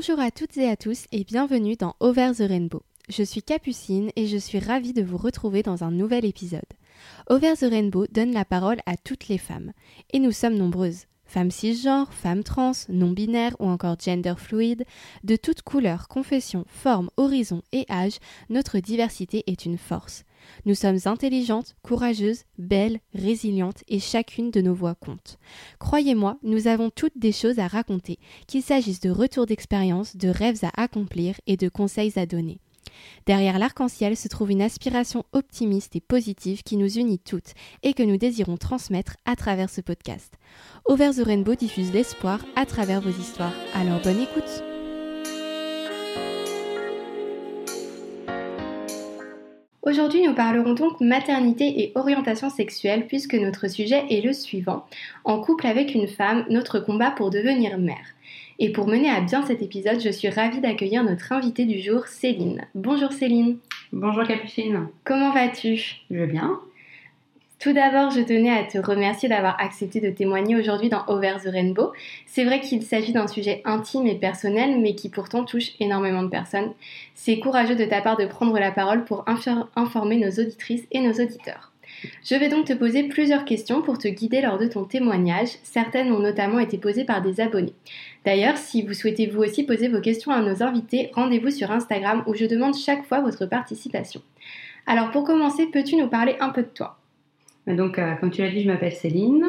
Bonjour à toutes et à tous et bienvenue dans Over the Rainbow. Je suis Capucine et je suis ravie de vous retrouver dans un nouvel épisode. Over the Rainbow donne la parole à toutes les femmes. Et nous sommes nombreuses. Femmes cisgenres, femmes trans, non-binaires ou encore gender fluide, de toutes couleurs, confessions, formes, horizons et âges, notre diversité est une force. Nous sommes intelligentes, courageuses, belles, résilientes et chacune de nos voix compte. Croyez-moi, nous avons toutes des choses à raconter, qu'il s'agisse de retours d'expérience, de rêves à accomplir et de conseils à donner. Derrière l'arc-en-ciel se trouve une aspiration optimiste et positive qui nous unit toutes et que nous désirons transmettre à travers ce podcast. Over the Rainbow diffuse l'espoir à travers vos histoires. Alors bonne écoute! Aujourd'hui, nous parlerons donc maternité et orientation sexuelle puisque notre sujet est le suivant. En couple avec une femme, notre combat pour devenir mère. Et pour mener à bien cet épisode, je suis ravie d'accueillir notre invitée du jour, Céline. Bonjour Céline. Bonjour Capucine. Comment vas-tu? Je vais bien. Tout d'abord, je tenais à te remercier d'avoir accepté de témoigner aujourd'hui dans Over the Rainbow. C'est vrai qu'il s'agit d'un sujet intime et personnel, mais qui pourtant touche énormément de personnes. C'est courageux de ta part de prendre la parole pour informer nos auditrices et nos auditeurs. Je vais donc te poser plusieurs questions pour te guider lors de ton témoignage. Certaines ont notamment été posées par des abonnés. D'ailleurs, si vous souhaitez vous aussi poser vos questions à nos invités, rendez-vous sur Instagram où je demande chaque fois votre participation. Alors pour commencer, peux-tu nous parler un peu de toi? Donc, euh, comme tu l'as dit, je m'appelle Céline.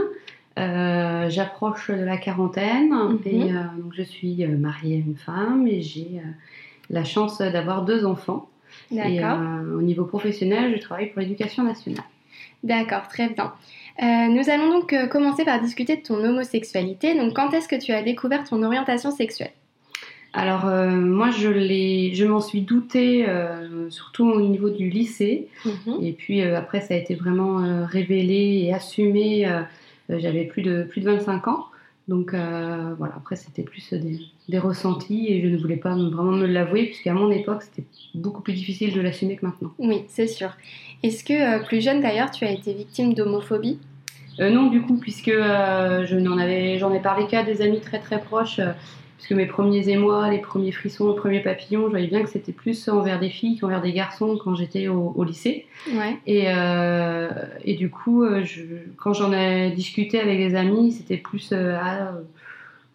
Euh, j'approche de la quarantaine Mhm. et euh, donc je suis mariée à une femme et j'ai la chance d'avoir deux enfants. D'accord. au niveau professionnel, je travaille pour l'éducation nationale. D'accord, très bien. Euh, nous allons donc euh, commencer par discuter de ton homosexualité. Donc, quand est-ce que tu as découvert ton orientation sexuelle? Alors euh, moi, je l'ai, je m'en suis doutée euh, surtout au niveau du lycée. Mhm. Et puis euh, après, ça a été vraiment révélé et assumé. J'avais plus de, plus de 25 ans. Donc voilà, après, c'était plus des, des ressentis et je ne voulais pas me- vraiment me l'avouer, puisqu'à mon époque, c'était beaucoup plus difficile de l'assumer que maintenant. Oui, c'est sûr. Est-ce que, plus jeune d'ailleurs, tu as été victime d'homophobie? Euh, non, du coup, puisque euh, je n'en avais, j'en ai parlé qu'à des amis très très proches, euh, puisque mes premiers émois, les premiers frissons, les premiers papillons, je voyais bien que c'était plus envers des filles qu'envers des garçons quand j'étais au- au lycée. Ouais. Et, euh, et du coup, euh, je, quand j'en ai discuté avec des amis, c'était plus euh, ah,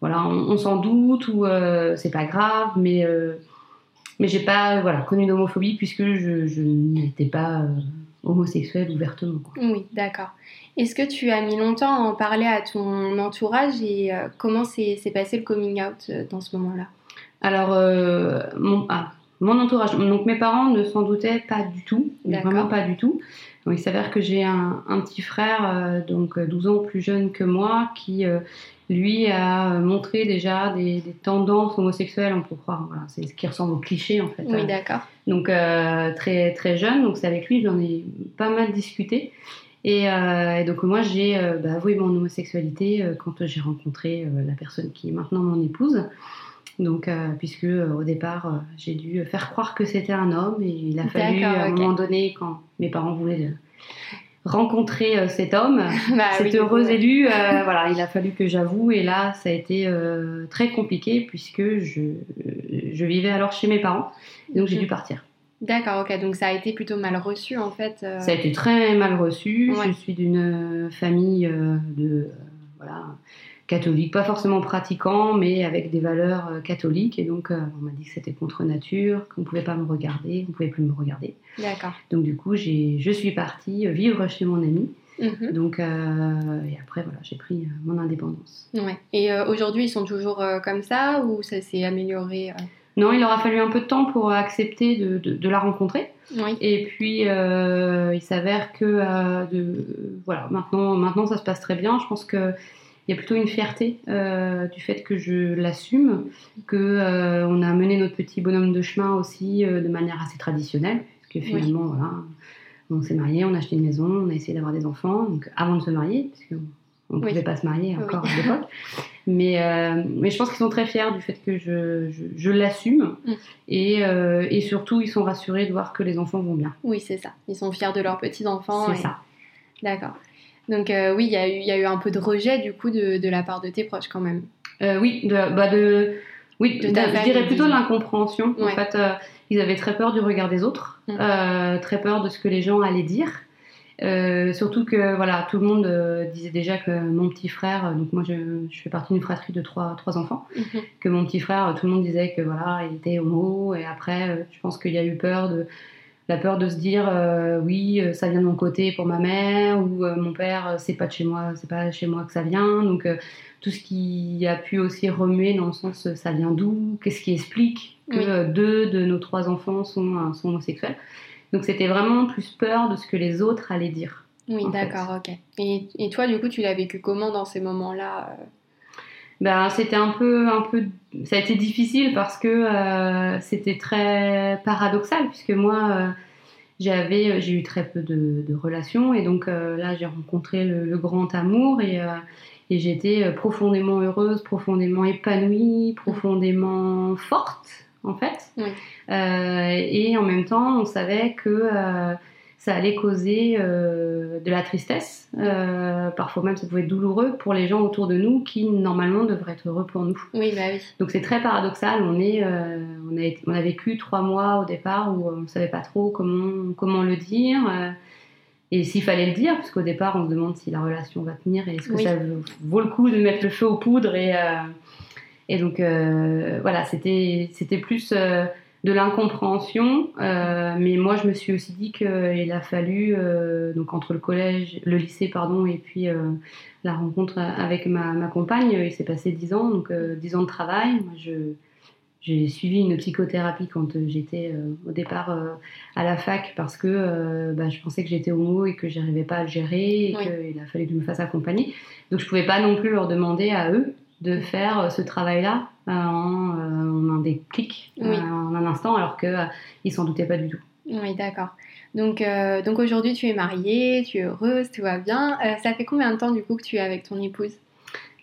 voilà, on, on s'en doute ou euh, c'est pas grave, mais mais j'ai pas voilà connu d'homophobie puisque je, je n'étais pas homosexuelle ouvertement. quoi. Oui, d'accord. Est-ce que tu as mis longtemps à en parler à ton entourage et euh, comment s'est passé le coming out euh, dans ce moment-là? Alors euh, mon ah, mon entourage, donc mes parents ne s'en doutaient pas du tout, D'accord. vraiment pas du tout. Donc, il s'avère que j'ai un, un petit frère, donc euh, 12 ans plus jeune que moi, qui lui a euh, montré déjà des, des tendances homosexuelles, on peut croire, voilà, c'est ce qui ressemble au cliché en fait. Oui, Euh, d'accord. donc euh, très très jeune, donc c'est avec lui j'en ai pas mal discuté. Et, euh, et donc moi j'ai euh, bah, avoué mon homosexualité quand j'ai rencontré la personne qui est maintenant mon épouse. Donc euh, puisque euh, au départ euh, j'ai dû faire croire que c'était un homme et il a fallu à un moment donné quand mes parents voulaient rencontrer euh, cet homme, Bah cet oui, heureux élu, euh, voilà, il a fallu que j'avoue et là ça a été euh, très compliqué puisque je, je vivais alors chez mes parents, donc j'ai dû partir. D'accord, ok. Donc ça a été plutôt mal reçu en fait. euh, Ça a été très mal reçu. Ouais. Je suis d'une famille de voilà catholique, pas forcément pratiquant, mais avec des valeurs euh, catholiques. Et donc euh, on m'a dit que c'était contre nature, qu'on pouvait pas me regarder, on pouvait plus me regarder. D'accord. Donc du coup j'ai je suis partie vivre chez mon ami. Mhm. Donc euh, et après voilà j'ai pris euh, mon indépendance. Ouais. Et euh, aujourd'hui, ils sont toujours euh, comme ça ou ça s'est amélioré euh? Non, il aura fallu un peu de temps pour accepter de, de- de la rencontrer. Oui. Et puis, euh, il s'avère que euh, de, voilà, maintenant, maintenant, ça se passe très bien. Je pense qu'il y a plutôt une fierté euh, du fait que je l'assume, que euh, on a mené notre petit bonhomme de chemin aussi euh, de manière assez traditionnelle, puisque Oui. finalement, voilà, on s'est marié, on a acheté une maison, on a essayé d'avoir des enfants, donc avant de se marier, parce qu'on ne Oui. pouvait pas se marier Oui. encore à l'époque. Mais, mais je pense qu'ils sont très fiers du fait que je, je, je l'assume. Mm. Et, et surtout, ils sont rassurés de voir que les enfants vont bien. Oui, c'est ça. Ils sont fiers de leurs petits-enfants. C'est et- ça. D'accord. Donc euh, oui, il y, a eu- il y a eu un peu de rejet du coup de, de la part de tes proches quand même. Euh, oui, de, bah de, Oui, de je dirais plutôt de l'incompréhension. En fait, euh, ils avaient très peur du regard des autres, euh, très peur de ce que les gens allaient dire. Surtout que voilà, tout le monde disait déjà que mon petit frère, donc moi je, je fais partie d'une fratrie de trois, trois enfants, Mhm. que mon petit frère, tout le monde disait que voilà, il était homo, et après, je pense qu'il y a eu peur de la peur de se dire euh, oui, euh, ça vient de mon côté pour ma mère, ou euh, mon père, c'est pas de chez moi, c'est pas chez moi que ça vient, donc euh, tout ce qui a pu aussi remuer dans le sens ça vient d'où, qu'est-ce qui explique que Oui. deux de nos trois enfants sont, sont homosexuels. Donc c'était vraiment plus peur de ce que les autres allaient dire. Oui, d'accord, ok. Et, et toi, du coup, tu l'as vécu comment dans ces moments-là euh Ben, c'était un peu, un peu, ça a été difficile parce que euh, c'était très paradoxal puisque moi, euh, j'avais, j'ai eu très peu de, de relations et donc euh, là, j'ai rencontré le, le grand amour et, euh, et j'étais euh, profondément heureuse, profondément épanouie, profondément forte en fait. Oui. Euh, et en même temps, on savait que euh, ça allait causer euh, de la tristesse. Euh, parfois même, ça pouvait être douloureux pour les gens autour de nous qui, normalement, devraient être heureux pour nous. Oui, bah oui. Donc c'est très paradoxal. On, est, euh, on, a été- on a vécu trois mois au départ où on ne savait pas trop comment, comment le dire. et s'il fallait le dire, parce qu'au départ, on se demande si la relation va tenir et est-ce que Oui. ça vaut- le coup de mettre le feu aux poudres. Et, et donc, voilà, c'était c'était plus de l'incompréhension. euh, mais moi, je me suis aussi dit qu'il a fallu, euh, donc entre le collège, le lycée, pardon, et puis euh, la rencontre avec ma, ma compagne, il s'est passé dix ans, donc euh, dix ans de travail. Moi, je, j'ai suivi une psychothérapie quand euh, j'étais euh, au départ euh, à la fac parce que euh, bah, je pensais que j'étais homo et que j'arrivais pas à le gérer et Oui. qu'il a fallu que je me fasse accompagner. Donc je pouvais pas non plus leur demander à eux de faire euh, ce travail-là euh, en, euh, en un déclic, Oui. en un instant, alors que euh, ils s'en doutaient pas du tout. Oui, d'accord. Donc, euh, donc aujourd'hui, tu es mariée, tu es heureuse, tout va bien. Euh, ça fait combien de temps, du coup, que tu es avec ton épouse?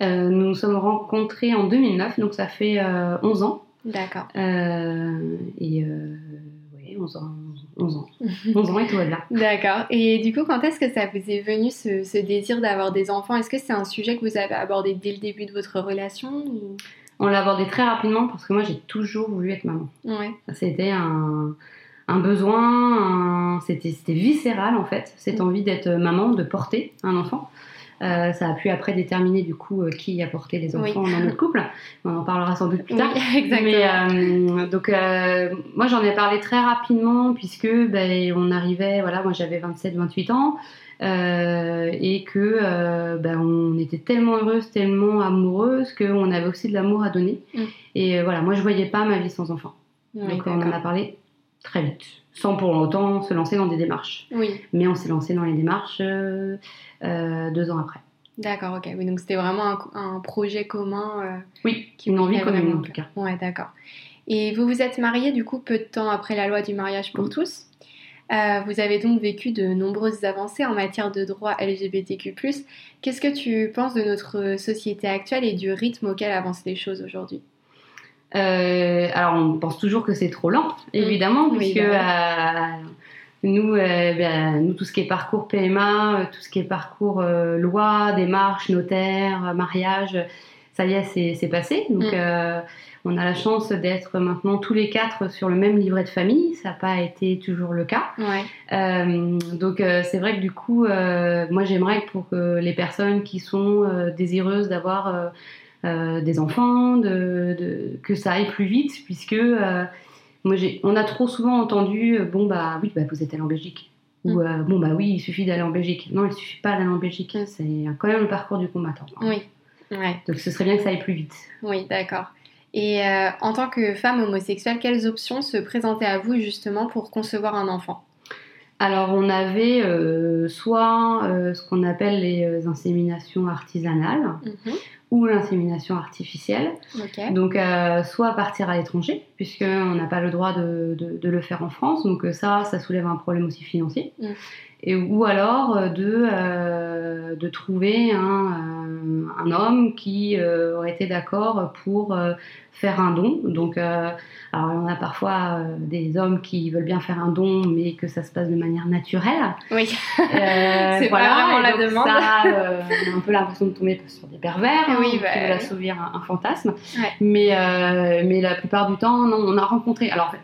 Euh, nous nous sommes rencontrés en 2009, donc ça fait euh, 11 ans. D'accord. Et ouais, 11 ans, 11 ans. 11 ans et tout. D'accord. Et du coup, quand est-ce que ça vous est venu ce, ce désir d'avoir des enfants? Est-ce que c'est un sujet que vous avez abordé dès le début de votre relation ou- On l'a abordé très rapidement parce que moi j'ai toujours voulu être maman. Ouais. C'était un, un besoin, un- c'était c'était viscéral en fait, cette envie d'être maman, de porter un enfant. Euh, ça a pu après déterminer du coup euh, qui a porté les Oui. enfants dans notre couple. On en parlera sans doute plus Oui, tard. exactement. Mais euh, donc moi j'en ai parlé très rapidement puisque ben, on arrivait, voilà, moi j'avais 27-28 ans euh, et que euh, ben, on était tellement heureuse, tellement amoureuse qu'on avait aussi de l'amour à donner. Mm. Et euh, voilà, moi je voyais pas ma vie sans enfant. Oui, donc on en a parlé très vite, sans pour autant se lancer dans des démarches. Oui, Mais on s'est lancé dans les démarches euh, euh, deux ans après. d'accord, ok. Oui, donc c'était vraiment un, un projet commun. euh, Oui, Qui une envie commune en tout cas. Ouais, d'accord. Et vous vous êtes mariés du coup peu de temps après la loi du mariage pour tous. Euh, vous avez donc vécu de nombreuses avancées en matière de droits LGBTQ+. Qu'est-ce que tu penses de notre société actuelle et du rythme auquel avancent les choses aujourd'hui? Euh, alors, on pense toujours que c'est trop lent, évidemment, Oui, puisque bah euh, nous, euh, ben, nous, tout ce qui est parcours PMA, tout ce qui est parcours loi, démarche, notaire, mariage, ça y est, c'est passé. Donc, Mm. euh, on a la chance d'être maintenant tous les quatre sur le même livret de famille. Ça n'a pas été toujours le cas. Ouais, donc c'est vrai que du coup, moi j'aimerais que pour que les personnes qui sont désireuses d'avoir euh, des enfants, de, de- que ça aille plus vite, puisque euh, moi on a trop souvent entendu euh, bon bah oui bah vous êtes allé en Belgique ou euh, bon bah oui il suffit d'aller en Belgique. Non il suffit pas d'aller en Belgique, Mm. c'est quand même le parcours du combattant. oui, ouais, Donc ce serait bien que ça aille plus vite. oui, d'accord. Et euh, en tant que femme homosexuelle, quelles options se présentaient à vous justement pour concevoir un enfant? Alors on avait euh, soit euh, ce qu'on appelle les inséminations artisanales Mhm. Ou l'insémination artificielle. Donc, euh, soit partir à l'étranger, puisqu'on n'a pas le droit de, de- de le faire en France. Donc, euh, ça, ça soulève un problème aussi financier. Mm. Et, ou alors de, de trouver un, un homme qui aurait été d'accord pour faire un don. Donc, euh, alors on a parfois euh, des hommes qui veulent bien faire un don, mais que ça se passe de manière naturelle. Oui. Euh, c'est voilà, pas vraiment la demande. Ça, on a un peu l'impression de tomber sur des pervers hein, qui bah veulent assouvir un, fantasme. Mais, mais la plupart du temps, non, on a rencontré. Alors,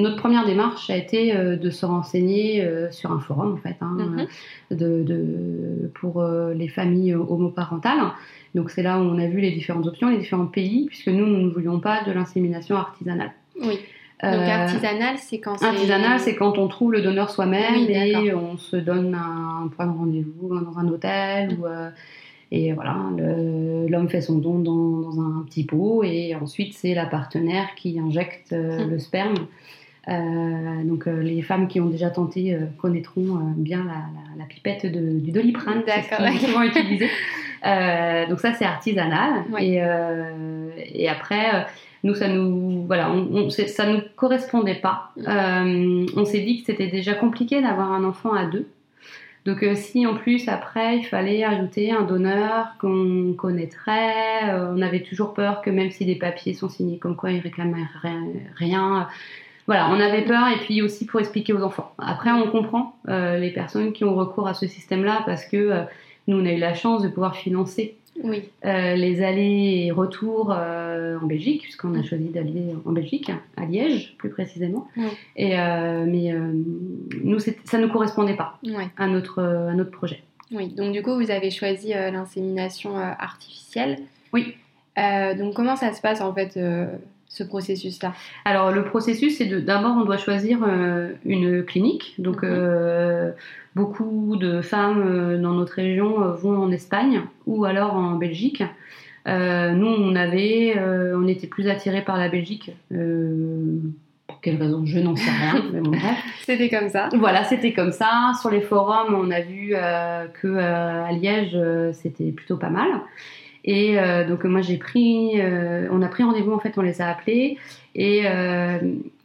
notre première démarche a été de se renseigner sur un forum, en fait, hein, mm-hmm. de, de, pour les familles homoparentales. Donc c'est là où on a vu les différentes options, les différents pays, puisque nous, nous ne voulions pas de l'insémination artisanale. Oui. Donc euh, artisanal, c'est quand Artisanal, c'est quand on trouve le donneur soi-même et on se donne un point de rendez-vous dans un hôtel ou euh, et voilà, l'homme fait son don dans, un petit pot et ensuite c'est la partenaire qui injecte euh, hum. le sperme. Donc les femmes qui ont déjà tenté connaîtront bien la, pipette du doliprane, souvent utilisé. Euh, donc ça, c'est artisanal. Et, euh, et, après, euh, nous, ça nous, voilà, on, ça nous correspondait pas. Mm. on s'est dit que c'était déjà compliqué d'avoir un enfant à deux. Donc si en plus après il fallait ajouter un donneur qu'on connaîtrait, on avait toujours peur que même si les papiers sont signés comme quoi il réclamaient rien, voilà, on avait peur et puis aussi pour expliquer aux enfants. Après on comprend les personnes qui ont recours à ce système-là parce que nous, on a eu la chance de pouvoir financer euh, les allers et retours euh, en Belgique, puisqu'on a choisi d'aller en Belgique, à Liège plus précisément. Et, euh, mais nous, ça ne correspondait pas à, notre, à notre projet. Oui, donc du coup, vous avez choisi l'insémination artificielle. Oui. donc comment ça se passe en fait ce processus-là Alors le processus, c'est d'abord on doit choisir une clinique. Donc mhm. Beaucoup de femmes euh, dans notre région euh, vont en Espagne ou alors en Belgique. Euh, nous, on avait, on était plus attirés par la Belgique. pour quelle raison? Je n'en sais rien. bon, c'était comme ça. Voilà, c'était comme ça. Sur les forums, on a vu que à Liège, c'était plutôt pas mal. Et donc moi j'ai pris, on a pris rendez-vous en fait, on les a appelés et euh,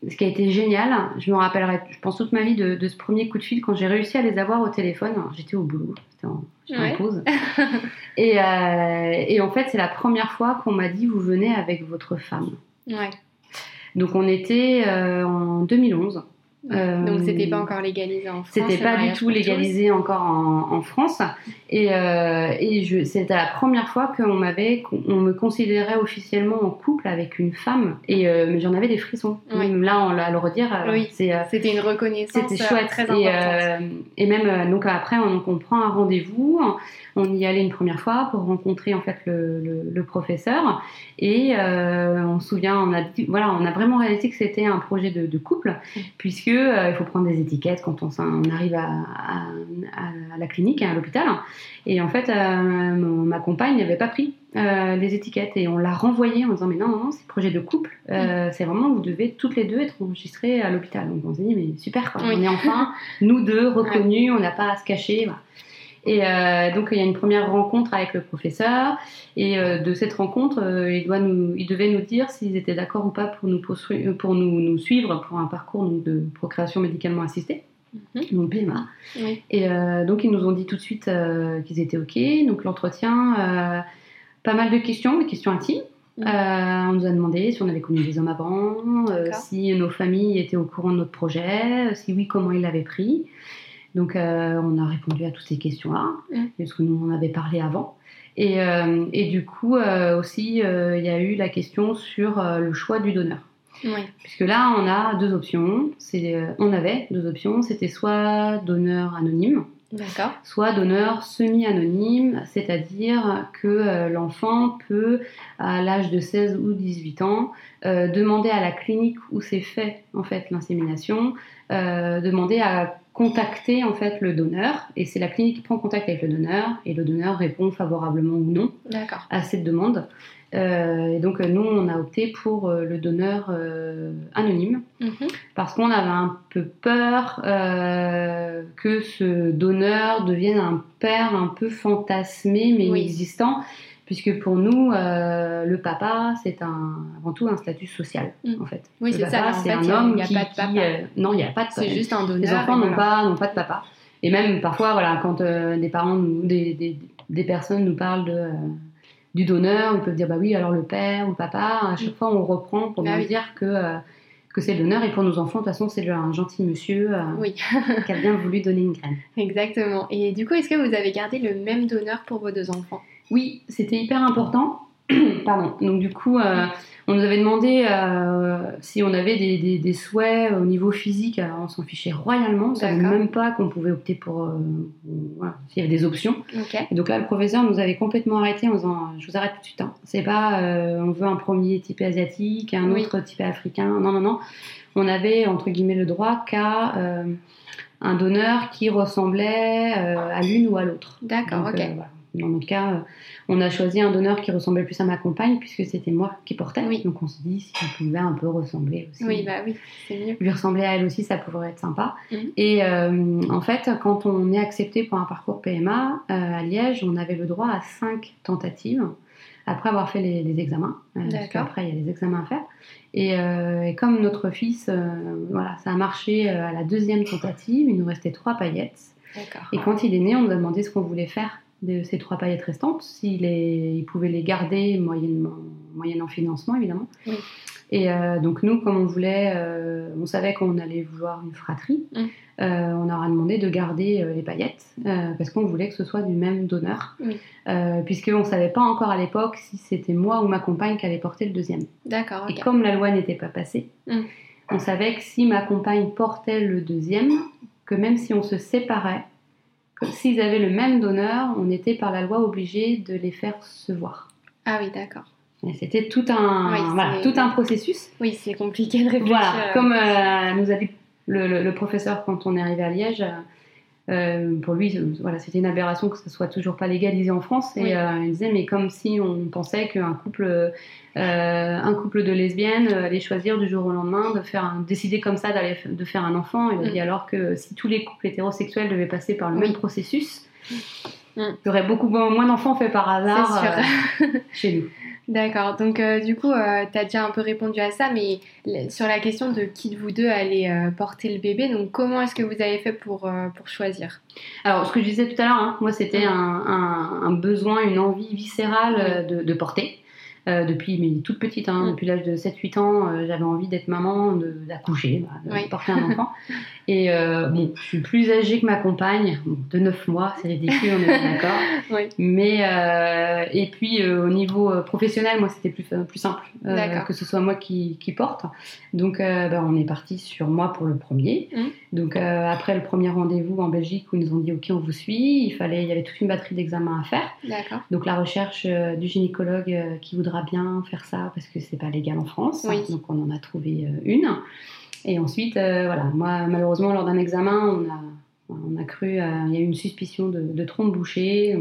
ce qui a été génial, je me rappellerai, je pense toute ma vie de, ce premier coup de fil quand j'ai réussi à les avoir au téléphone. J'étais au boulot, j'étais en, pause. et, euh, et, en fait, c'est la première fois qu'on m'a dit vous venez avec votre femme. Ouais. Donc on était euh, en 2011. Euh, Donc c'était pas encore légalisé en France. C'était pas du tout légalisé encore en, France. Et, euh, et c'était la première fois qu'on m'avait, on me considérait officiellement en couple avec une femme. Et euh, mais j'en avais des frissons. Là, on, à le redire, oui. c'était une reconnaissance. C'était chouette. Très importante. Et, et, même donc après, on, on prend un rendez-vous. On y allait une première fois pour rencontrer en fait le, le, professeur et euh, on se souvient, on a voilà, on a vraiment réalisé que c'était un projet de, couple puisque euh, il faut prendre des étiquettes quand on, on arrive à, à, la clinique, à l'hôpital. Et en fait, euh, ma compagne n'avait pas pris les étiquettes et on l'a renvoyé en disant mais non non, non c'est projet de couple, c'est vraiment vous devez toutes les deux être enregistrées à l'hôpital. Donc on s'est dit mais super quoi, on est enfin nous deux reconnus, on n'a pas à se cacher. Voilà. Et euh, donc il y a une première rencontre avec le professeur et euh, de cette rencontre, euh, il, doit nous, il devait nous dire s'ils étaient d'accord ou pas pour nous, pour nous, nous suivre pour un parcours de procréation médicalement assistée. Mhm. donc PMA. Et donc ils nous ont dit tout de suite qu'ils étaient OK. Donc l'entretien, pas mal de questions, des questions intimes. Mhm. on nous a demandé si on avait connu des hommes avant, si nos familles étaient au courant de notre projet, si oui, comment ils l'avaient pris. Donc, euh, on a répondu à toutes ces questions-là, mm. parce que nous en avait parlé avant. Et, euh, et du coup, euh, aussi, il y a eu la question sur le choix du donneur. Puisque là, on a deux options. on avait deux options. C'était soit donneur anonyme, soit donneur semi-anonyme, c'est-à-dire que l'enfant peut, à l'âge de 16 ou 18 ans, demander à la clinique où s'est fait en fait l'insémination, demander à contacter en fait le donneur. Et c'est la clinique qui prend contact avec le donneur. Et le donneur répond favorablement ou non à cette demande. Euh, et donc nous on a opté pour euh, le donneur euh, anonyme. Mhm. parce qu'on avait un peu peur que ce donneur devienne un père un peu fantasmé mais inexistant puisque pour nous, euh, le papa, c'est un, avant tout un statut social, mm. en fait. Oui, c'est ça. C'est un homme qui, a pas de papa. Euh, non, il n'y a pas de papa. C'est juste un donneur. Les enfants n'ont pas, pas de papa. et même parfois, voilà, quand des parents, nous, des, des, des, personnes nous parlent de, du donneur, ils peuvent dire bah oui, alors le père ou le papa. À chaque fois, on reprend pour bah bien dire que que c'est le donneur et pour nos enfants, de toute façon, c'est un gentil monsieur oui. qui a bien voulu donner une graine. Exactement. Et du coup, est-ce que vous avez gardé le même donneur pour vos deux enfants? Oui, c'était hyper important. Pardon. Donc du coup, euh, on nous avait demandé euh, si on avait des, souhaits au niveau physique. Alors, on s'en fichait royalement. On savait même pas qu'on pouvait opter pour euh, voilà, s'il y avait des options. Et donc là, le professeur nous avait complètement arrêté en disant je vous arrête tout de suite. Hein. C'est pas on veut un premier type asiatique, un autre type africain. Non, non, non. On avait entre guillemets le droit qu'à un donneur qui ressemblait à l'une ou à l'autre. D'accord. Ok. Dans notre cas, euh, on a choisi un donneur qui ressemblait plus à ma compagne puisque c'était moi qui portais. Oui. Donc on se dit si on pouvait un peu ressembler aussi. Oui, bah oui, c'est mieux. Lui ressembler à elle aussi, ça pourrait être sympa. Mhm. Et euh, en fait, quand on est accepté pour un parcours PMA euh, à Liège, on avait le droit à cinq tentatives après avoir fait les, examens. parce qu'après, il y a les examens à faire. Et, comme notre fils, voilà, ça a marché à la deuxième tentative, il nous restait trois paillettes. Et quand il est né, on nous a demandé ce qu'on voulait faire de ces trois paillettes restantes, s'il il pouvait les garder moyennement, moyennant financement évidemment. Et euh, donc nous, comme on voulait, euh, on savait qu'on allait vouloir une fratrie, mm. euh, on leur a demandé de garder les paillettes parce qu'on voulait que ce soit du même donneur, puisqu'on ne savait pas encore à l'époque si c'était moi ou ma compagne qui allait porter le deuxième. D'accord. Et comme la loi n'était pas passée, mm. on savait que si ma compagne portait le deuxième, que même si on se séparait, s'ils avaient le même donneur, on était par la loi obligé de les faire se voir. Ah oui, d'accord. C'était tout un, tout un processus. Oui, c'est compliqué de réfléchir. Voilà, comme euh, nous a dit le, professeur quand on est arrivé à Liège, euh, pour lui, voilà, c'était une aberration que ce soit toujours pas légalisé en France. Et euh, il disait, mais comme si on pensait qu'un couple, euh, un couple de lesbiennes allait choisir du jour au lendemain de faire un, décider comme ça d'aller de faire un enfant. Il a dit mm. alors que si tous les couples hétérosexuels devaient passer par le même processus, mm. il y aurait beaucoup moins d'enfants faits par hasard chez nous. D'accord. Donc, euh, du coup, euh, tu as déjà un peu répondu à ça, mais sur la question de qui de vous deux allait euh, porter le bébé, donc comment est-ce que vous avez fait pour, pour choisir? Alors, ce que je disais tout à l'heure, hein, moi, c'était mm. un, besoin, une envie viscérale de, de, porter. Euh, depuis mais toute petite, hein, mm. depuis l'âge de 7-8 ans, euh, j'avais envie d'être maman, d'accoucher, de, porter un enfant. Et euh, bon, je suis plus âgée que ma compagne, de 9 mois, c'est ridicule, on est d'accord. Mais, et puis au niveau professionnel, moi c'était plus, plus simple que ce soit moi qui, qui porte. Donc bah, on est parti sur moi pour le premier. Mm. Donc après le premier rendez-vous en Belgique où ils nous ont dit ok on vous suit, il, fallait, il y avait toute une batterie d'examens à faire. Donc la recherche du gynécologue qui voudrait bien faire ça parce que c'est pas légal en France. Donc on en a trouvé euh, une. Et ensuite, euh, voilà, moi malheureusement lors d'un examen, on a, on a cru, euh, il y a eu une suspicion de, de trompe bouchée.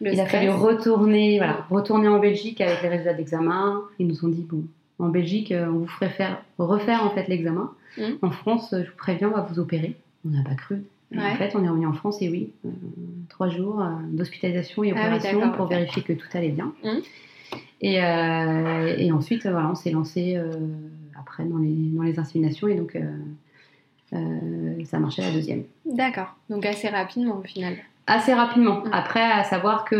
il a fallu retourner, voilà, retourner en Belgique avec les résultats d'examen. Ils nous ont dit bon, en Belgique, on vous ferait faire, refaire en fait l'examen. Mmh. En France, je vous préviens, on va vous opérer. On n'a pas cru. En fait, on est revenu en France et oui, trois jours d'hospitalisation et ah opération pour vérifier que tout allait bien. Mmh. Euh, et, ensuite, voilà, on s'est lancé euh, après dans les, dans les inséminations et donc euh, ça marchait la deuxième. D'accord, donc assez rapidement au final. Assez rapidement. Mmh. Après, à savoir que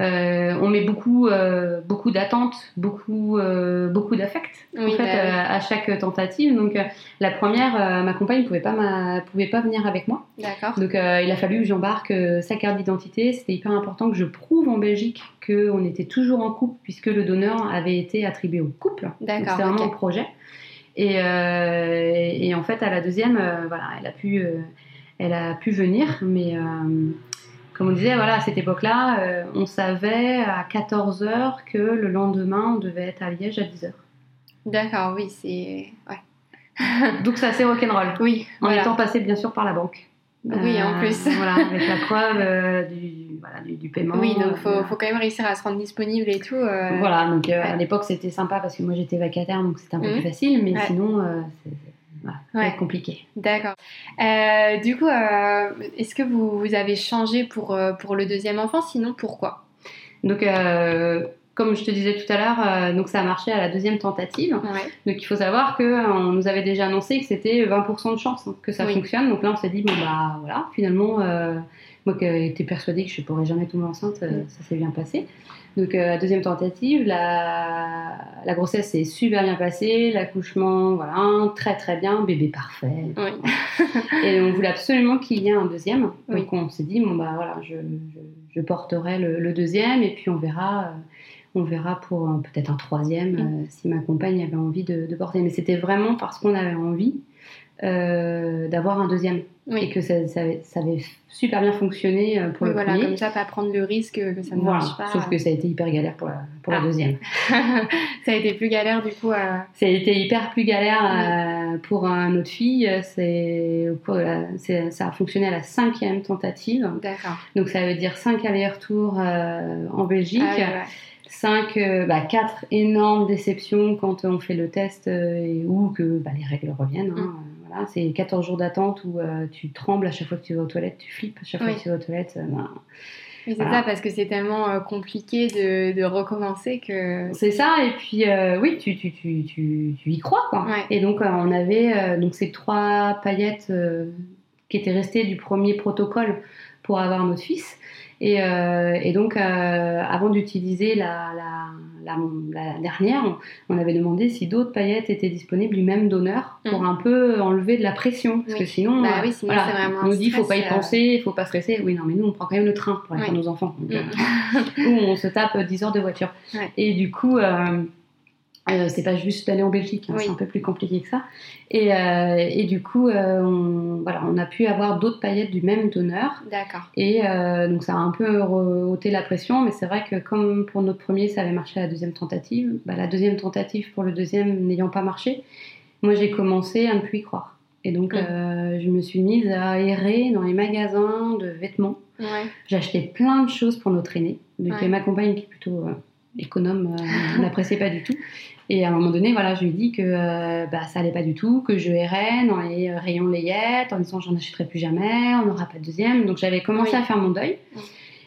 euh, on met beaucoup, euh, beaucoup d'attentes, beaucoup, euh, beaucoup d'affect en fait, bah à chaque tentative. Donc la première, ma compagne ne pouvait pas, pouvait pas venir avec moi. D'accord. Donc il a fallu que j'embarque sa carte d'identité. C'était hyper important que je prouve en Belgique qu'on était toujours en couple puisque le donneur avait été attribué au couple. D'accord. C'était vraiment un projet. Et, et, en fait, à la deuxième, voilà, elle a pu, elle a pu venir, mais comme on disait, voilà, à cette époque-là, euh, on savait à 14h que le lendemain, on devait être à Liège à 10h. D'accord, oui, c'est. Donc c'est assez rock'n'roll. Oui. En étant passé bien sûr par la banque. Oui, en euh, plus. voilà, avec la preuve euh, du, voilà, du, paiement. Oui, donc il faut, faut, quand même réussir à se rendre disponible et tout. Voilà, donc à l'époque c'était sympa parce que moi j'étais vacataire donc c'était un peu mmh. plus facile, mais sinon ouais. compliqué. D'accord. Euh, du coup, euh, est-ce que vous, vous, avez changé pour, euh, pour le deuxième enfant? Sinon, pourquoi? Donc, comme je te disais tout à l'heure, donc ça a marché à la deuxième tentative. Donc il faut savoir qu'on nous avait déjà annoncé que c'était 20% de chance hein, que ça fonctionne. Donc là on s'est dit bon bah voilà, finalement moi qui étais persuadée que je ne pourrais jamais tomber enceinte, ça s'est bien passé. Donc, euh, deuxième tentative, la, la grossesse s'est super bien passée, l'accouchement, voilà, très très bien, bébé parfait. et on voulait absolument qu'il y ait un deuxième. Donc, on s'est dit, bon, bah voilà, je, je, porterai le, deuxième et puis on verra. Euh, on verra pour peut-être un troisième euh, si ma compagne avait envie de, de porter. Mais c'était vraiment parce qu'on avait envie euh, d'avoir un deuxième. Et que ça, ça, avait super bien fonctionné euh, pour le voilà, Comme ça, pas prendre le risque que ça ne marche pas. Sauf que ça a été hyper galère pour la, pour la ah. deuxième. ça a été plus galère du coup à... Ça a été hyper plus galère pour un autre fille. C'est, ça a fonctionné à la cinquième tentative. D'accord. Donc ça veut dire cinq allers-retours euh, en Belgique. Ah, 5, euh, bah, 4 énormes déceptions quand on fait le test et, ou que bah, les règles reviennent. Hein. Mm c'est 14 jours d'attente où euh, tu trembles à chaque fois que tu vas aux toilettes, tu flippes à chaque fois que tu vas aux toilettes. Euh, ben, c'est ça, parce que c'est tellement euh, compliqué de, recommencer que. C'est ça, et puis oui, tu, tu, tu, tu, y crois, quoi. Et donc, on avait donc ces trois paillettes qui étaient restées du premier protocole pour avoir notre fils. Et, et donc, avant d'utiliser la, la la, dernière, on, avait demandé si d'autres paillettes étaient disponibles du même donneur pour mm. un peu enlever de la pression. Parce que sinon, bah, oui, sinon on nous dit il faut pas y euh. penser, il faut pas stresser. Oui, non, mais nous, on prend quand même le train pour aller faire nos enfants. Mm. Euh, ou on se tape 10 heures de voiture. Et du coup, euh, euh, c'est pas juste d'aller en Belgique, hein, c'est un peu plus compliqué que ça. Et, euh, et du coup, euh, on, voilà, on a pu avoir d'autres paillettes du même donneur. D'accord. Et donc ça a un peu ôté la pression, mais c'est vrai que comme pour notre premier, ça avait marché à la deuxième tentative, bah, la deuxième tentative pour le deuxième n'ayant pas marché, moi j'ai commencé à ne plus y croire. Et donc mmh. je me suis mise à errer dans les magasins de vêtements. Ouais. Acheté plein de choses pour notre aîné. Donc ma compagne qui est plutôt économe n'appréciait pas du tout. Et à un moment donné, voilà, je lui ai dit que euh, bah, ça allait pas du tout, que je errais dans les rayons layettes en disant j'en achèterai plus jamais, on n'aura pas de deuxième. Donc j'avais commencé à faire mon deuil.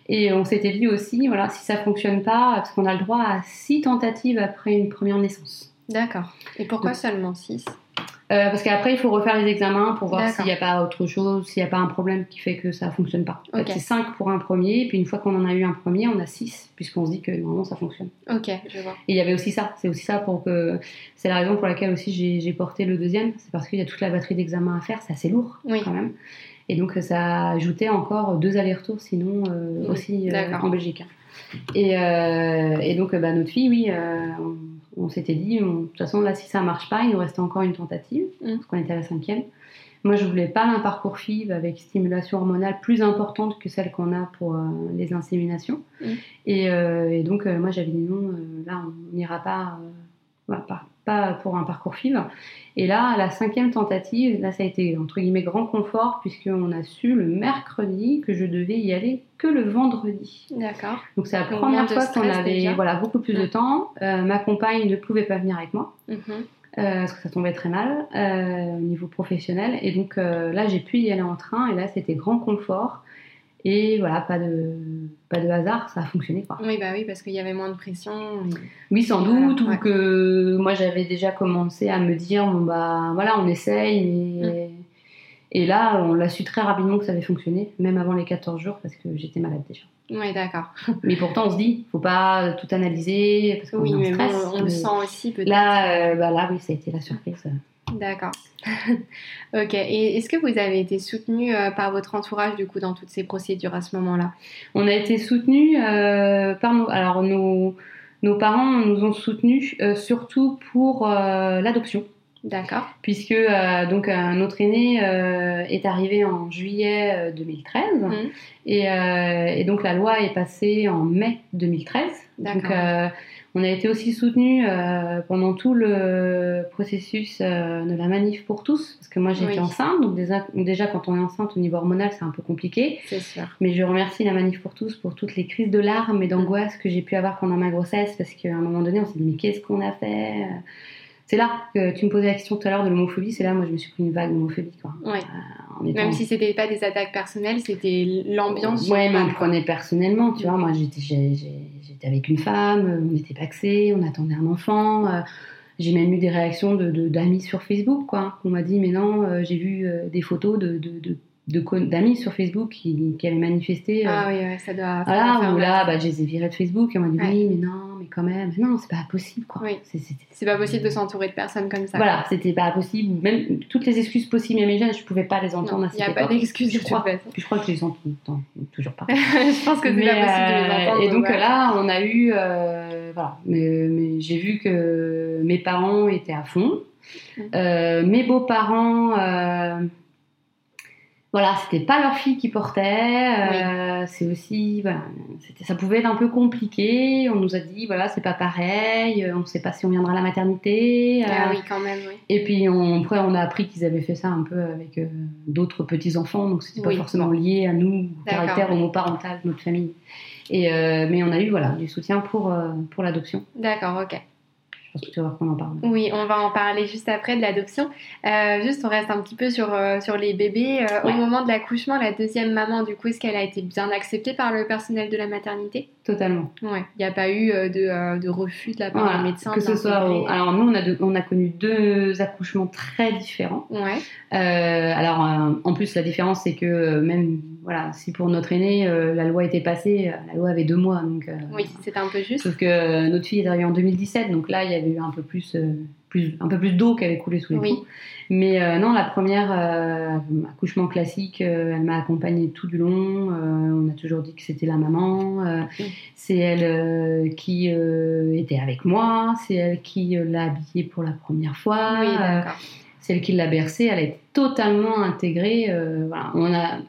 Et on s'était dit aussi, voilà, si ça fonctionne pas, parce qu'on a le droit à six tentatives après une première naissance. D'accord. Et pourquoi seulement six? Euh, parce qu'après, il faut refaire les examens pour voir s'il n'y a pas autre chose, s'il n'y a pas un problème qui fait que ça ne fonctionne pas. c'est 5 pour un premier, et puis une fois qu'on en a eu un premier, on a 6, puisqu'on se dit que normalement ça fonctionne. Ok, je vois. Et il y avait aussi ça, c'est aussi ça pour que. C'est la raison pour laquelle aussi j'ai porté le deuxième, c'est parce qu'il y a toute la batterie d'examens à faire, c'est assez lourd quand même. Et donc ça ajoutait encore deux allers-retours sinon euh, aussi euh, en Belgique. Et, et donc bah, notre fille, oui, on s'était dit, de toute façon, là, si ça marche pas, il nous restait encore une tentative, mm. parce qu'on était à la cinquième. Moi, je voulais pas un parcours FIV avec stimulation hormonale plus importante que celle qu'on a pour euh, les inséminations. Mm. Euh, et, donc, euh, moi, j'avais dit non, là, on n'ira pas, pas, pas, pour un parcours FIV. Et là, la cinquième tentative, là, ça a été entre guillemets grand confort, puisqu'on a su le mercredi que je devais y aller que le vendredi. D'accord. Donc, c'est la première fois qu'on avait voilà, beaucoup plus de temps. Euh, ma compagne ne pouvait pas venir avec moi. Mhm. Euh, parce que ça tombait très mal euh, au niveau professionnel. Et donc là, j'ai pu y aller en train et là, c'était grand confort. Et voilà, pas de, pas de hasard, ça a fonctionné. Quoi. Oui, bah oui, parce qu'il y avait moins de pression. Oui, sans doute, ou que moi j'avais déjà commencé à me dire, bon bah voilà, on essaye. Mm. Et là, on l'a su très rapidement que ça avait fonctionné, même avant les 14 jours, parce que j'étais malade déjà. Oui, d'accord. mais pourtant, on se dit, faut pas tout analyser, parce qu'on oui, mais on, le sent aussi peut-être. Là, euh, bah là, oui, ça a été la surprise. D'accord. ok. Et est-ce que vous avez été soutenu euh, par votre entourage du coup dans toutes ces procédures à ce moment-là? On a été soutenu euh, par nos. Alors nos, nos parents nous ont soutenus euh, surtout pour l'adoption. D'accord. Puisque donc notre aîné est arrivé en juillet 2013 mmh. et, et, donc la loi est passée en mai 2013. D'accord. Donc on a été aussi soutenu euh, pendant tout le processus euh, de la manif pour tous, parce que moi j'étais enceinte, donc déjà, quand on est enceinte au niveau hormonal c'est un peu compliqué. C'est sûr. Mais je remercie la manif pour tous pour toutes les crises de larmes et d'angoisse que j'ai pu avoir pendant ma grossesse, parce qu'à un moment donné on s'est dit mais qu'est-ce qu'on a fait? C'est là que tu me posais la question tout à l'heure de l'homophobie, c'est là moi je me suis pris une vague d'homophobie quoi. Ouais. Euh, étant- Même si c'était pas des attaques personnelles, c'était l'ambiance. Ouais, mais on prenait personnellement, tu vois. Moi, j'étais, j'étais avec une femme, on était paxés, on attendait un enfant. euh, j'ai même eu des réactions de, d'amis sur Facebook, quoi. On m'a dit, mais non, euh, j'ai vu des photos de, de, d'amis sur Facebook qui, qui avaient manifesté. euh, Ah oui, ouais, ça doit. voilà, mal. là, bah, je les ai virés de Facebook et on m'a dit, Ouais. oui, mais non, mais quand même. Non, c'est pas possible, quoi. Oui. C'est- pas possible de s'entourer de personnes comme ça. Voilà, c'était pas possible. Même toutes les excuses possibles à mes jeunes, je pouvais pas les entendre Il n'y a pas époque. d'excuse Je crois. Puis je crois que je les entends toujours pas. je pense que c'est pas possible de les euh, entendre. Et donc ouais. là, on a eu, euh, voilà, mais, mais j'ai vu que mes parents étaient à fond. Mm. Euh, mes beaux-parents, voilà, c'était pas leur fille qui portait. euh, C'est aussi, voilà, ça pouvait être un peu compliqué. On nous a dit, voilà, c'est pas pareil. On sait pas si on viendra à la maternité. Ah euh, oui, quand même, oui. et puis on, après, on a appris qu'ils avaient fait ça un peu avec euh, d'autres petits-enfants, donc c'était pas Oui, forcément bon. lié à nous, au caractère homoparental de notre famille. Et, euh, mais on a eu voilà, du soutien pour, euh, pour l'adoption. D'accord, ok. Je pense que tu vas voir qu'on en parle. Oui, on va en parler juste après de l'adoption. Euh, juste, on reste un petit peu sur, euh, sur les bébés. Euh, Ouais. Au moment de l'accouchement, la deuxième maman, du coup, est-ce qu'elle a été bien acceptée par le personnel de la maternité? Totalement. Ouais. Il n'y a pas eu euh, de, euh, de refus de la part Voilà, des médecins que ce soit. au- Alors nous, on a, de- on a connu deux accouchements très différents. Ouais, Euh, alors euh, en plus, la différence, c'est que même voilà, si pour notre aîné, euh, la loi était passée, la loi avait deux mois, donc. oui, c'est un peu juste. Sauf que notre fille est arrivée en 2017, donc là, il y avait eu un peu plus, plus, un peu plus d'eau qui avait coulé sous les Oui. ponts. Mais euh, non, la première, euh, accouchement classique, euh, elle m'a accompagnée tout du long. on a toujours dit que c'était la maman. Oui. C'est elle qui était avec moi. C'est elle qui l'a habillée pour la première fois. oui, c'est elle qui l'a bercée. Elle est totalement intégrée. voilà. On a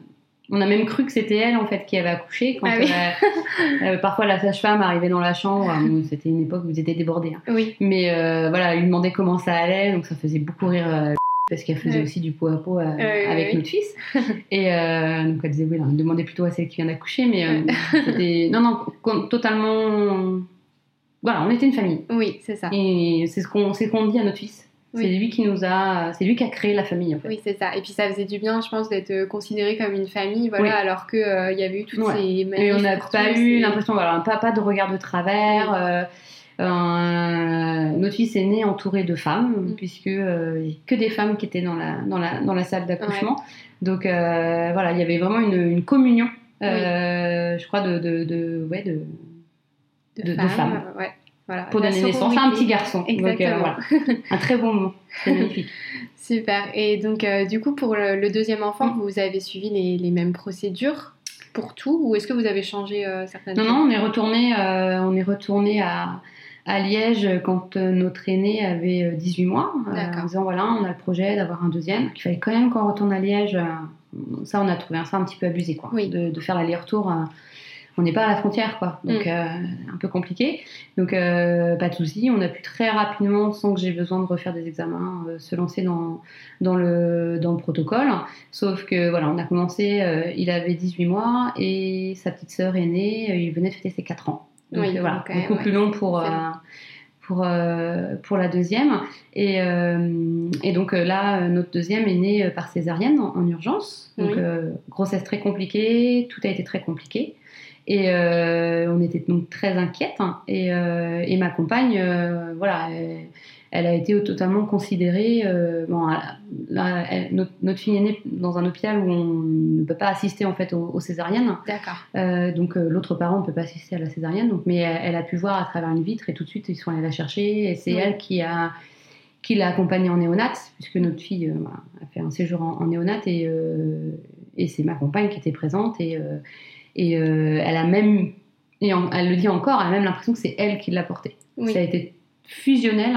on a même cru que c'était elle en fait qui avait accouché quand Ah oui. euh, euh, parfois la sage-femme arrivait dans la chambre. euh, c'était une époque où ils étaient débordés. hein. Oui, Mais euh, voilà, elle lui demandait comment ça allait, donc ça faisait beaucoup rire parce qu'elle faisait aussi du pot à pot avec notre fils. Et donc elle disait oui, elle demandait plutôt à celle qui vient d'accoucher, mais c'était non non totalement. Voilà, on était une famille. oui, c'est ça. Et c'est ce qu'on c'est ce qu'on dit à notre fils. Oui. C'est lui qui nous a, c'est lui qui a créé la famille en fait. Oui, c'est ça. Et puis ça faisait du bien, je pense, d'être euh, considéré comme une famille, voilà, Oui. alors qu'il y avait eu toutes Ouais. ces Et on n'a pas eu l'impression, voilà, pas, pas de regard de travers. euh, euh, notre fils est né entouré de femmes, Mm. puisque euh, il que des femmes qui étaient dans la, dans la, dans la salle d'accouchement. Donc euh, voilà, il y avait vraiment une, une communion, euh, je crois, de, de, de, ouais, de, de- femmes. euh, ouais. Voilà. pour donner naissance à un petit garçon. Donc, euh, Exactement. voilà. Un très bon moment, c'est magnifique. Super. Et donc, euh, du coup, pour le, le deuxième enfant, Mm. vous avez suivi les, les mêmes procédures pour tout ou est-ce que vous avez changé euh, certaines Non, choses non, on est retourné, on est retourné à, à Liège quand notre aîné avait euh, 18 mois, D'accord. en disant voilà, on a le projet d'avoir un deuxième. Il fallait quand même qu'on retourne à Liège. ça, on a trouvé ça un petit peu abusé, quoi, Oui. de, de faire l'aller-retour. On n'est pas à la frontière, quoi, donc Mm. euh, un peu compliqué. Donc euh, pas de souci, on a pu très rapidement, sans que j'ai besoin de refaire des examens, euh, se lancer dans, dans, le, dans le protocole. Sauf que voilà, on a commencé, il avait 18 mois et sa petite sœur aînée, euh, il venait de fêter ses 4 ans. Donc Oui, voilà, beaucoup ouais, plus long pour, pour, euh, pour la deuxième. Et, euh, et donc là, notre deuxième est né euh, par césarienne en, en urgence. Donc Oui. euh, grossesse très compliquée, tout a été très compliqué. Et euh, on était donc très inquiètes. hein. Et, euh, et ma compagne, euh, voilà, elle, elle a été totalement considérée. bon, elle- notre, notre fille est née dans un hôpital où on ne peut pas assister en fait aux, aux césariennes. D'accord. Donc l'autre parent ne peut pas assister à la césarienne, donc, mais elle, a pu voir à travers une vitre et tout de suite ils sont allés la chercher et c'est Oui. elle qui a qui l'a accompagnée en néonat puisque notre fille euh, a fait un séjour en, en néonat et, euh, et c'est ma compagne qui était présente et, euh, et euh, elle a même et en- elle le dit encore, elle a même l'impression que c'est elle qui l'a portée. Oui. Ça a été fusionnel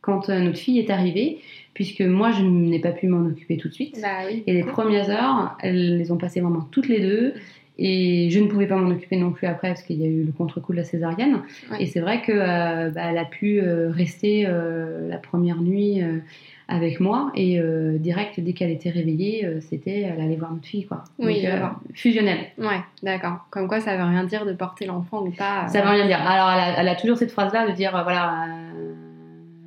quand euh, notre fille est arrivée puisque moi je n'ai pas pu m'en occuper tout de suite. Bah oui. Et les premières heures, elles les ont passées vraiment toutes les deux. Et je ne pouvais pas m'en occuper non plus après parce qu'il y a eu le contre-coup de la césarienne. Ouais. Et c'est vrai que euh, bah, a pu euh, rester euh, la première nuit avec moi et euh, direct dès qu'elle était réveillée, euh, c'était elle allait voir notre fille quoi. Oui, Donc, je vois. fusionnel. Ouais, d'accord. Comme quoi, ça veut rien dire de porter l'enfant ou pas. Ça veut rien dire. Alors elle a, elle a toujours cette phrase là de dire euh, voilà. euh,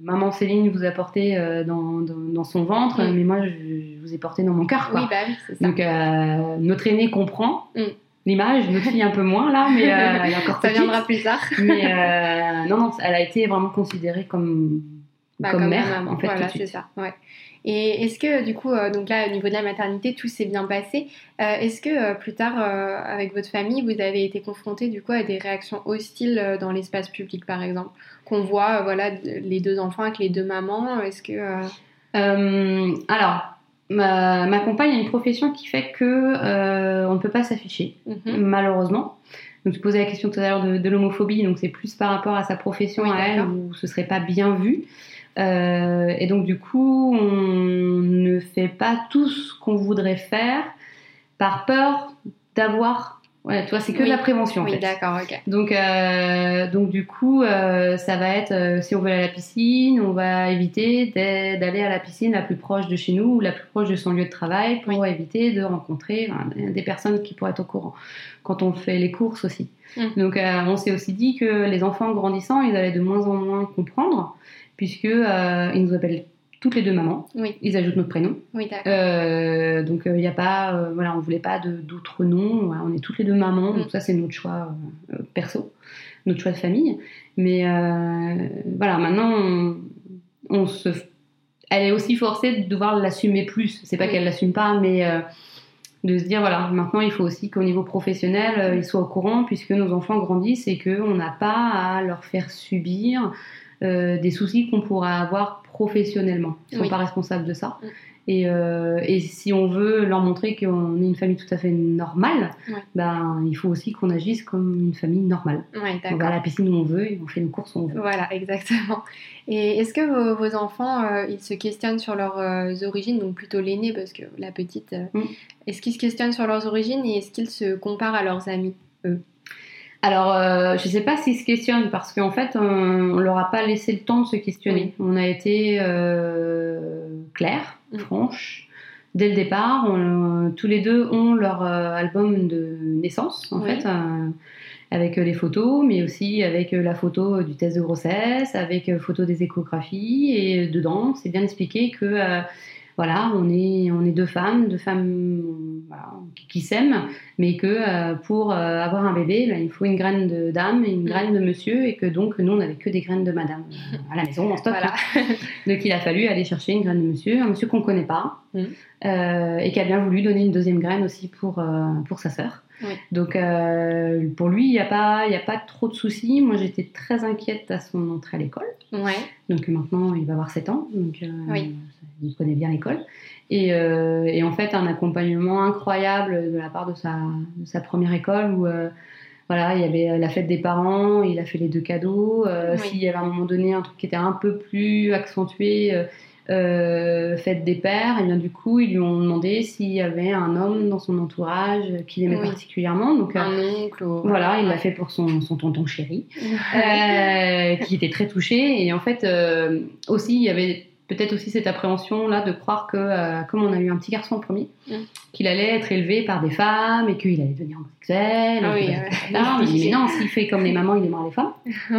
maman Céline vous a porté euh, dans, dans, dans son ventre, Mm. mais moi je, je vous ai porté dans mon cœur. Quoi. Oui, bah oui, c'est ça. Donc euh, notre aîné comprend Mm. l'image, notre fille un peu moins là, mais euh, elle est encore ça petite. viendra plus tard. Mais euh, non, non, elle a été vraiment considérée comme, Bah, comme, comme mère, maman. en fait, voilà, c'est ça. Ouais. Et est-ce que du coup, euh, donc là, au niveau de la maternité, tout s'est bien passé. Euh, est-ce que euh, plus tard, avec votre famille, vous avez été confronté du coup à des réactions hostiles dans l'espace public, par exemple, qu'on voit, voilà, les deux enfants avec les deux mamans. Est-ce que alors, ma, ma compagne a une profession qui fait que on ne peut pas s'afficher, mhm. malheureusement. Donc, tu posais la question tout à l'heure de, de l'homophobie, donc c'est plus par rapport à sa profession Oui, à elle où ce serait pas bien vu. Euh, et donc, du coup, on ne fait pas tout ce qu'on voudrait faire par peur d'avoir. Ouais, vois, c'est que Oui. de la prévention en Oui, d'accord, ok. Donc, euh, donc du coup, euh, ça va être si on veut aller à la piscine, on va éviter d'a- d'aller à la piscine la plus proche de chez nous ou la plus proche de son lieu de travail pour éviter de rencontrer des personnes qui pourraient être au courant. Quand on fait les courses aussi. Mm. Donc, on s'est aussi dit que les enfants grandissant, ils allaient de moins en moins comprendre puisque euh, ils nous appellent toutes les deux mamans. Oui, Ils ajoutent notre prénom. oui. Euh, donc il n'y a pas, euh, voilà, on voulait pas d'autres noms. Voilà, on est toutes les deux mamans, Mm. donc ça c'est notre choix euh, euh, perso, notre choix de famille. Mais euh, voilà, maintenant on, on se, elle est aussi forcée de devoir l'assumer plus. C'est pas Oui. qu'elle l'assume pas, mais euh, de se dire voilà, maintenant il faut aussi qu'au niveau professionnel, euh, ils soient au courant puisque nos enfants grandissent et que on n'a pas à leur faire subir euh, des soucis qu'on pourrait avoir professionnellement. Ils sont Oui. pas responsables de ça. Mm. Et, euh, et si on veut leur montrer qu'on est une famille tout à fait normale, Ouais. ben, il faut aussi qu'on agisse comme une famille normale. Ouais, On va à la piscine où on veut et on fait nos courses où on veut. Voilà, exactement. Et est-ce que vos, vos enfants, euh, ils se questionnent sur leurs euh, origines, donc plutôt l'aîné parce que la petite, euh, Mm. est-ce qu'ils se questionnent sur leurs origines et est-ce qu'ils se comparent à leurs amis Alors, euh, je sais pas s'ils se questionnent parce qu'en fait, on, on leur a pas laissé le temps de se questionner. On a été euh, clair, Mm. franche. Dès le départ, on- tous les deux ont leur euh, album de naissance, en Oui. fait, euh, avec les photos, mais aussi avec la photo du test de grossesse, avec photo des échographies. Et dedans, c'est bien expliqué que voilà, on est, on est deux femmes, deux femmes voilà, qui, s'aiment, mais que euh, pour euh, avoir un bébé, ben, il faut une graine de dame et une Mm. graine de monsieur, et que donc nous, on n'avait que des graines de madame euh, à la maison en stock. Voilà. Donc il a fallu aller chercher une graine de monsieur, un monsieur qu'on connaît pas, Mm. et qui a bien voulu donner une deuxième graine aussi pour, pour sa sœur. Oui. Donc pour lui, il n'y a, pas- y a pas trop de soucis. Moi, j'étais très inquiète à son entrée à l'école. Ouais, Donc maintenant, il va avoir 7 ans, donc Oui. Il connaît bien l'école. Et, euh, et en fait, un accompagnement incroyable de la part de sa, de sa première école où euh, voilà, il y avait la fête des parents, il a fait les deux cadeaux. Euh, Oui. S'il y avait à un moment donné un truc qui était un peu plus accentué, euh, euh, fête des pères, et bien du coup, ils lui ont demandé s'il y avait un homme dans son entourage qu'il aimait Oui. particulièrement. Donc euh, un oncle ou... voilà, il l'a fait pour son, son tonton chéri euh, qui était très touché. Et en fait, euh, aussi, il y avait peut-être aussi cette appréhension là de croire que, euh, comme on a eu un petit garçon premier, Mm. qu'il allait être élevé par des femmes et qu'il allait devenir homosexuel. Ah oui, ouais. Non, on dit, mais non, s'il fait comme les mamans, il aimera les femmes.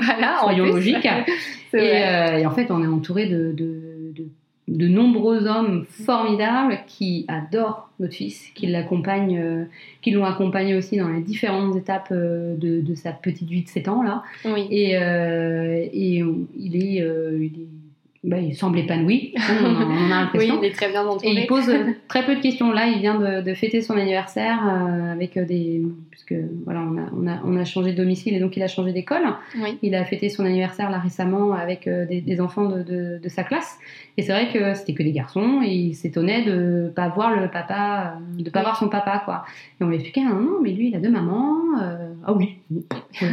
voilà, en Soyons logiques. Et, euh, et en fait, on est entouré de, de, de- de nombreux hommes formidables qui adorent notre fils, qui l'accompagnent, euh, qui l'ont accompagné aussi dans les différentes étapes euh, de, de sa petite vie de 7 ans là. Oui. Et, et on- il est, il est- bah, il semble épanoui, on, en- on a oui, l'impression. il est très bien Et entouré. il pose euh, très peu de questions. Là, il vient de, de fêter son anniversaire euh, avec euh, des. Puisque voilà, on a, on, a, on a changé de domicile et donc il a changé d'école. Oui. Il a fêté son anniversaire là récemment avec euh, des, des enfants de, de, de sa classe. Et c'est vrai que c'était que des garçons et il s'étonnait de pas voir le papa, euh, de pas Oui. voir son papa quoi. Et on lui expliquait ah non mais lui il a deux mamans. Euh, ah oui,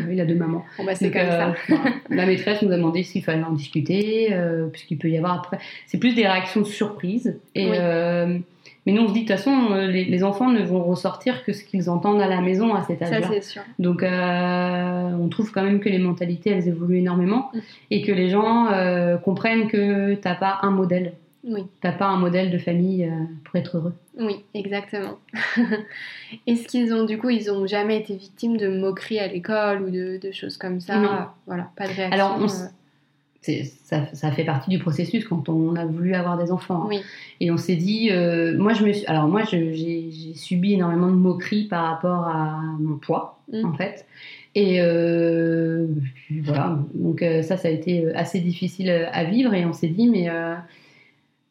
il a deux mamans. Bon, bah, c'est comme euh, ça. La maîtresse nous a demandé s'il fallait en discuter, euh, puisqu'il peut y avoir après. C'est plus des réactions de surprise. Et, Oui. Mais nous, on se dit, de toute façon, euh, les, les enfants ne vont ressortir que ce qu'ils entendent à la maison à cet Ça, âge-là. c'est sûr. Donc, euh, on trouve quand même que les mentalités, elles évoluent énormément Mm. et que les gens euh, comprennent que t'as pas un modèle. Oui. T'as pas un modèle de famille euh, pour être heureux. Oui, exactement. Est-ce qu'ils ont, du coup, ils ont jamais été victimes de moqueries à l'école ou de, de choses comme ça? Non. Voilà, pas de réaction. Alors, on s- ça, ça, fait partie du processus quand on a voulu avoir des enfants. Hein. Oui. Et on s'est dit, euh, moi je me suis, alors moi j'ai subi énormément de moqueries par rapport à mon poids mm. en fait. Et euh, voilà, donc euh, ça ça a été assez difficile à vivre et on s'est dit mais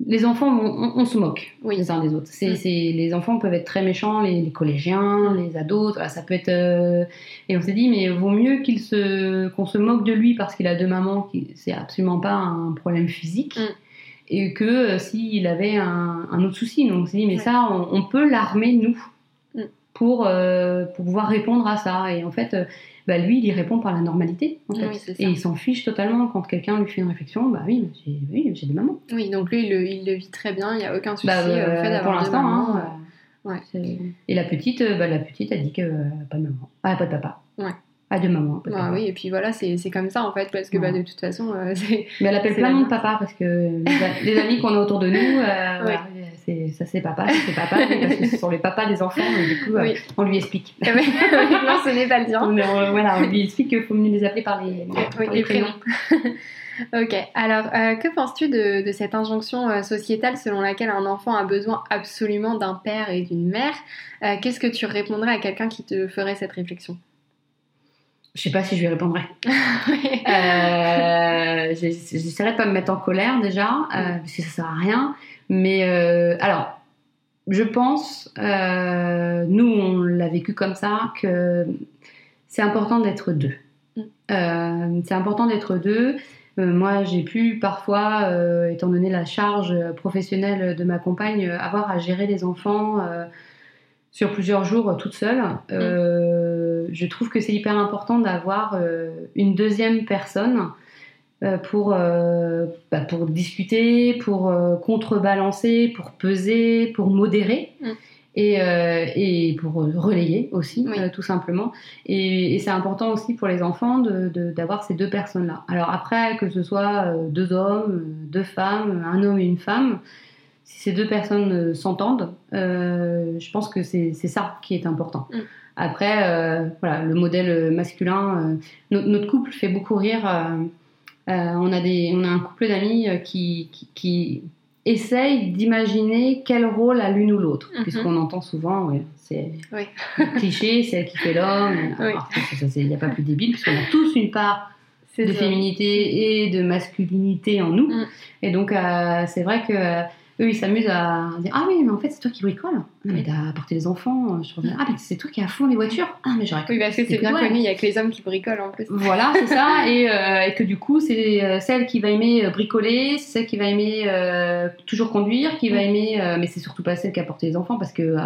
les enfants, on, se moque les uns des autres. C'est, mm. les enfants peuvent être très méchants, les, collégiens, les ados, ça peut être. Euh, et on s'est dit, mais vaut mieux qu'il se, qu'on se moque de lui parce qu'il a deux mamans, qui c'est absolument pas un problème physique, mm. et que euh, s'il avait un, autre souci. Donc on s'est dit, mais ça, on, peut l'armer nous. Pour, euh, pour pouvoir répondre à ça. Et en fait bah, lui, il y répond par la normalité. En fait. et il s'en fiche totalement quand quelqu'un lui fait une réflexion. Bah oui, j'ai des mamans. Oui, donc lui, il le, il le, vit très bien, il n'y a aucun souci bah, euh, fait Pour l'instant, hein, euh, Et la petite, euh, bah, la petite a dit que pas de maman. Ah, pas de papa. Ouais. À deux mamans. Ah oui, et puis voilà, c'est comme ça en fait, parce que bah, de toute façon. Euh, mais elle appelle plein de papa, parce que les, amis qu'on a autour de nous, euh, ça c'est papa, c'est papa, parce que ce sont les papas des enfants, et du coup, euh, on lui explique. non, ce n'est pas le dire. On, voilà, on lui explique qu'il faut mieux les appeler par les, les, prénoms. ok, alors que penses-tu de, de, cette injonction sociétale selon laquelle un enfant a besoin absolument d'un père et d'une mère? Qu'est-ce que tu répondrais à quelqu'un qui te ferait cette réflexion? Je sais pas si je lui répondrai. euh, J'essaierai de pas me mettre en colère déjà, euh, parce que ça sert à rien. Mais euh, alors, je pense, euh, nous on l'a vécu comme ça, que c'est important d'être deux. Mm. c'est important d'être deux. moi, j'ai pu parfois, étant donné la charge professionnelle de ma compagne, avoir à gérer les enfants sur plusieurs jours toute seule. Euh, je trouve que c'est hyper important d'avoir euh, une deuxième personne euh, pour, bah, pour discuter, pour contrebalancer, pour peser, pour modérer. Mm. Et, et, pour relayer aussi, tout simplement. Et, c'est important aussi pour les enfants d'avoir de, ces deux personnes-là. Alors après, que ce soit deux hommes, deux femmes, un homme et une femme, si ces deux personnes euh, s'entendent, euh, je pense que c'est ça qui est important. Mm. Après, euh, voilà, le modèle masculin, notre couple fait beaucoup rire. On, a des, on a un couple d'amis qui, qui, essayent d'imaginer quel rôle a l'une ou l'autre, mm-hmm. puisqu'on entend souvent, c'est cliché, c'est elle qui fait l'homme. Il n'y a pas plus débile, puisqu'on a tous une part de féminité et de masculinité en nous. Mm. Et donc, c'est vrai que eux, ils s'amusent à dire Ah oui, mais en fait, c'est toi qui bricole. Ah, mais t'as apporté les enfants. Je reviens, ah, mais c'est toi qui as à fond les voitures. Ah, mais j'aurais Oui, parce que c'est bien connu, il y a que les hommes qui bricolent en plus. Voilà, c'est ça. Euh, et, que du coup, c'est euh, celle qui va aimer euh, bricoler, c'est celle qui va aimer toujours conduire, qui va mm. aimer. mais c'est surtout pas celle qui a porté les enfants parce que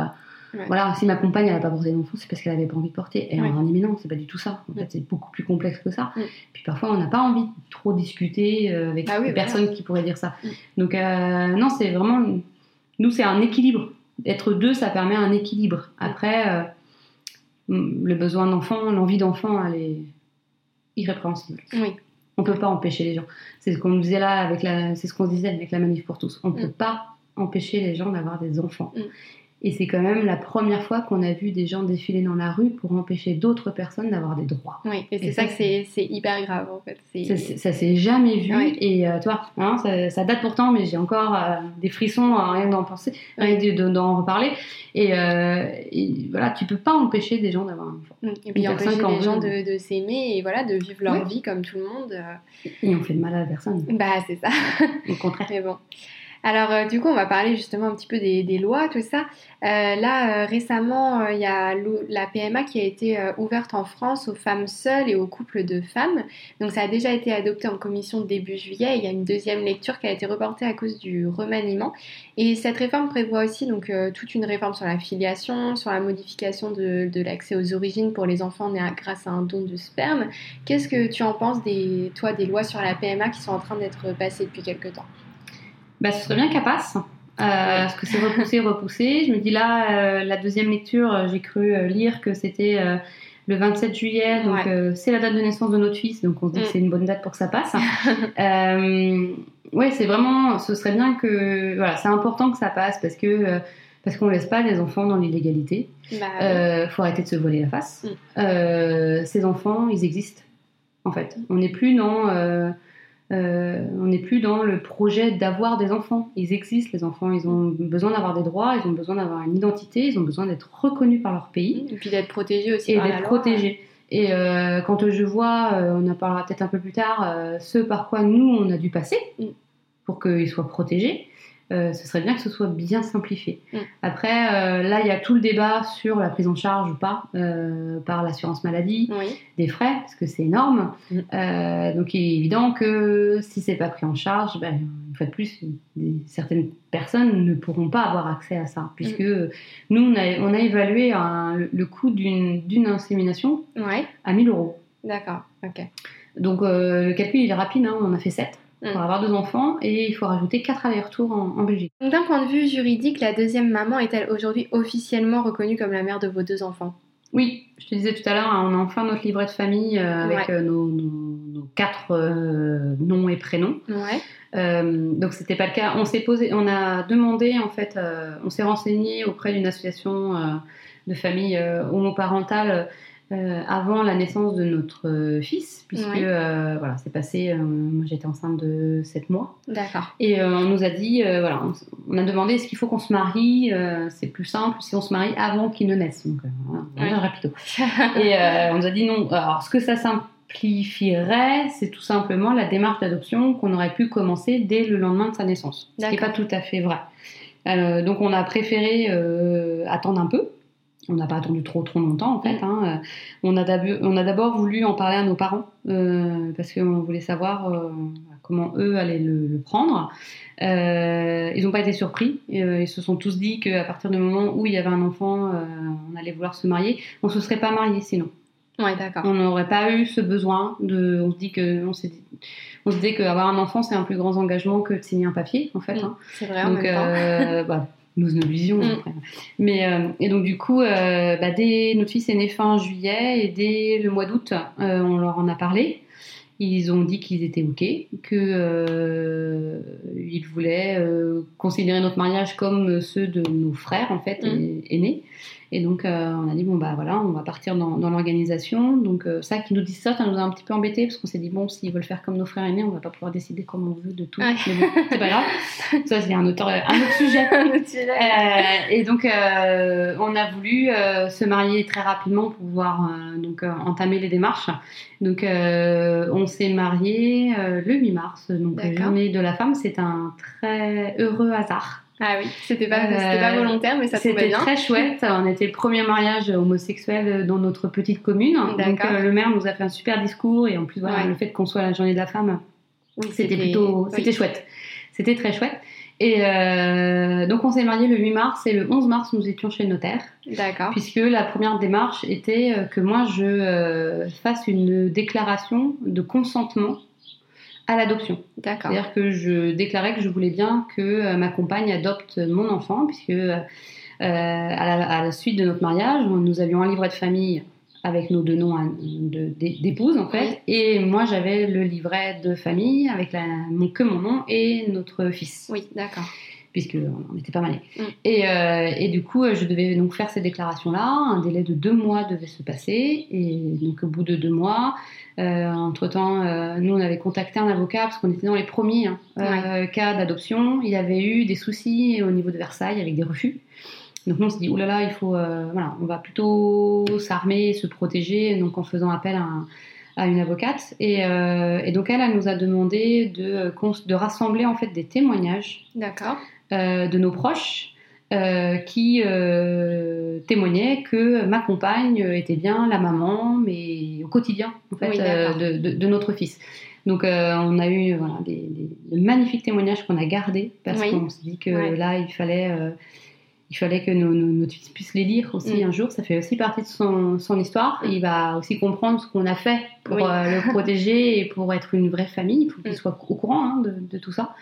voilà, si ma compagne n'a pas porté d'enfant, c'est parce qu'elle avait pas envie de porter. Et on dit mais non, c'est pas du tout ça. En fait, c'est beaucoup plus complexe que ça. Puis parfois, on n'a pas envie de trop discuter euh, avec ah des personnes qui pourraient dire ça. Donc euh, non, c'est vraiment nous, c'est un équilibre. Être deux, ça permet un équilibre. Après, euh, le besoin d'enfant, l'envie d'enfant, elle est irrépréhensible. Oui. On peut pas empêcher les gens. C'est ce qu'on disait là avec la, c'est ce qu'on disait avec la manif pour tous. On ne peut pas empêcher les gens d'avoir des enfants. Et c'est quand même la première fois qu'on a vu des gens défiler dans la rue pour empêcher d'autres personnes d'avoir des droits. Oui, et c'est ça, que c'est hyper grave en fait. Ça, ça s'est jamais vu. Et euh, toi, hein, ça, date pourtant, mais j'ai encore euh, des frissons à rien d'en penser, rien d'en reparler. Euh, et, voilà, tu peux pas empêcher des gens d'avoir un enfant. Mm. Et puis empêcher les gens de, de s'aimer et voilà, de vivre leur vie comme tout le monde. Et on fait de mal à la personne. Bah, c'est ça. Au contraire. Mais bon. Alors euh, du coup, on va parler justement un petit peu des, lois, tout ça. Euh, là, euh, récemment, il y a la PMA qui a été ouverte en France aux femmes seules et aux couples de femmes. Donc ça a déjà été adopté en commission début juillet. il y a une deuxième lecture qui a été reportée à cause du remaniement. Et cette réforme prévoit aussi donc toute une réforme sur la filiation, sur la modification de, l'accès aux origines pour les enfants nés grâce à un don de sperme. Qu'est-ce que tu en penses des, toi, des lois sur la PMA qui sont en train d'être passées depuis quelques temps? Bah, ce serait bien qu'elle passe. Euh, parce que c'est repoussé, repoussé. Je me dis là, euh, la deuxième lecture, euh, j'ai cru lire que c'était le 27 juillet, donc c'est la date de naissance de notre fils, donc on se dit que mm. c'est une bonne date pour que ça passe. ouais, c'est vraiment, ce serait bien que, voilà, c'est important que ça passe parce que parce qu'on laisse pas les enfants dans l'illégalité. Il bah, faut arrêter de se voler la face. Mm. ces enfants, ils existent en fait. On n'est plus dans Euh, on n'est plus dans le projet d'avoir des enfants. Ils existent, les enfants. Ils ont besoin d'avoir des droits, ils ont besoin d'avoir une identité, ils ont besoin d'être reconnus par leur pays. Et puis d'être protégés aussi. Et la d'être protégés. Et euh, quand je vois, euh, on en parlera peut-être un peu plus tard, ce par quoi nous, on a dû passer Mm. pour qu'ils soient protégés, euh, ce serait bien que ce soit bien simplifié. Mm. Après, euh, là, il y a tout le débat sur la prise en charge ou pas euh, par l'assurance maladie Oui. des frais, parce que c'est énorme. Mm. Donc il est évident que si c'est pas pris en charge, ben, une fois de plus, des- certaines personnes ne pourront pas avoir accès à ça, puisque Mm. nous, on a, on a évalué un- le- coût d'une insémination Ouais. à 1000 euros. D'accord. Ok. Donc le calcul il est rapide, hein, on a fait 7 Mm. Pour avoir deux enfants et il faut rajouter 4 allers-retours en, en Belgique. D'un point de vue juridique, la deuxième maman est-elle aujourd'hui officiellement reconnue comme la mère de vos deux enfants? Oui, je te disais tout à l'heure, hein, on a enfin notre livret de famille euh, avec Ouais. euh, nos, nos- nos quatre euh, noms et prénoms. Ouais. Euh, donc c'était pas le cas. On s'est posé, on a demandé en fait, euh, on s'est renseigné auprès d'une association de famille homoparentale euh, avant la naissance de notre euh, fils, puisque Oui. euh, voilà, c'est passé. moi j'étais enceinte de 7 mois D'accord. et on nous a dit, voilà, on, a demandé est-ce qu'il faut qu'on se marie C'est plus simple si on se marie avant qu'il ne naisse. Donc voilà, dire rapido. Et on nous a dit non. Alors, ce que ça simplifierait, c'est tout simplement la démarche d'adoption qu'on aurait pu commencer dès le lendemain de sa naissance. Ce qui n'est pas tout à fait vrai. Euh, donc, on a préféré euh, attendre un peu. On n'a pas attendu trop trop longtemps en fait. Hein. Euh, On a d'abord voulu en parler à nos parents euh, parce qu'on voulait savoir euh, comment eux allaient le, le prendre. Euh, ils n'ont pas été surpris. Ils se sont tous dit qu'à partir du moment où il y avait un enfant, on allait vouloir se marier. On se serait pas marié sinon. Ouais, d'accord. On n'aurait pas eu ce besoin de. On se dit que on s'est dit- on se disait qu'avoir un enfant c'est un plus grand engagement que de signer un papier en fait. Hein. C'est vrai en même temps. bah, nous nos visions. Mm. après. Mais euh, et donc du coup, euh, bah, dès notre fils est né fin juillet et dès le mois d'août, euh, on leur en a parlé. Ils ont dit qu'ils étaient ok, que euh, ils voulaient considérer notre mariage comme ceux de nos frères en fait Mm. aînés. Et donc euh, on a dit bon bah voilà, on va partir dans, dans l'organisation. Donc euh, ça, qui nous disent ça, ça nous a un petit peu embêté parce qu'on s'est dit bon, s'ils veulent faire comme nos frères aînés, on va pas pouvoir décider comme on veut de tout. Ouais. Mais bon, c'est pas grave. Ça c'est un autre un autre sujet. Euh, et donc, euh, on a voulu euh, se marier très rapidement pour pouvoir euh, donc, euh, entamer les démarches. Donc, euh, on s'est marié euh, le 8 mars, donc la journée de la femme. C'est un très heureux hasard. Ah oui, c'était pas, Euh, c'était pas volontaire, mais ça tombait C'était bien. très chouette. On était le premier mariage homosexuel dans notre petite commune. Donc, euh, le maire nous a fait un super discours et en plus, voilà, Ouais. le fait qu'on soit la journée de la femme, Oui, c'était plutôt, oui. c'était chouette. C'était très chouette. Et euh, donc on s'est marié le 8 mars et le 11 mars nous étions chez le notaire D'accord. puisque la première démarche était euh, que moi je fasse une déclaration de consentement à l'adoption. D'accord. C'est-à-dire que je déclarais que je voulais bien que euh, ma compagne adopte mon enfant puisque euh, à, la, à la suite de notre mariage nous avions un livret de famille avec nos deux noms hein, de- d'épouse en fait. Et moi j'avais le livret de famille avec la, mon, que mon nom et notre fils, Oui, d'accord. puisque on n'était pas mariés. Mm. Et, euh, et du coup euh, je devais donc faire ces déclarations-là. Un délai de deux mois devait se passer. Et donc au bout de deux mois, euh, entre-temps, euh, nous on avait contacté un avocat parce qu'on était dans les premiers hein, euh, cas d'adoption. Il y avait eu des soucis au niveau de Versailles avec des refus. Donc nous on s'est dit, là, il faut, euh, voilà, on va plutôt s'armer, se protéger, donc en faisant appel à, un- à une avocate. Et, euh, et donc elle, elle nous a demandé de, rassembler en fait des témoignages euh, de nos proches euh, qui euh, témoignaient que ma compagne était bien la maman, mais au quotidien en fait Oui, euh, de, de- de notre fils. Donc on a eu voilà, des, des- de magnifiques témoignages qu'on a gardés parce Oui. qu'on s'est dit que Ouais. là il fallait, il fallait que nos, nos- notre fils puisse les lire aussi Mm. un jour. Ça fait aussi partie de son, son histoire. Mm. Il va aussi comprendre ce qu'on a fait pour Oui. euh, le protéger et pour être une vraie famille. Il faut qu'il Mm. soit au courant hein, de, de tout ça.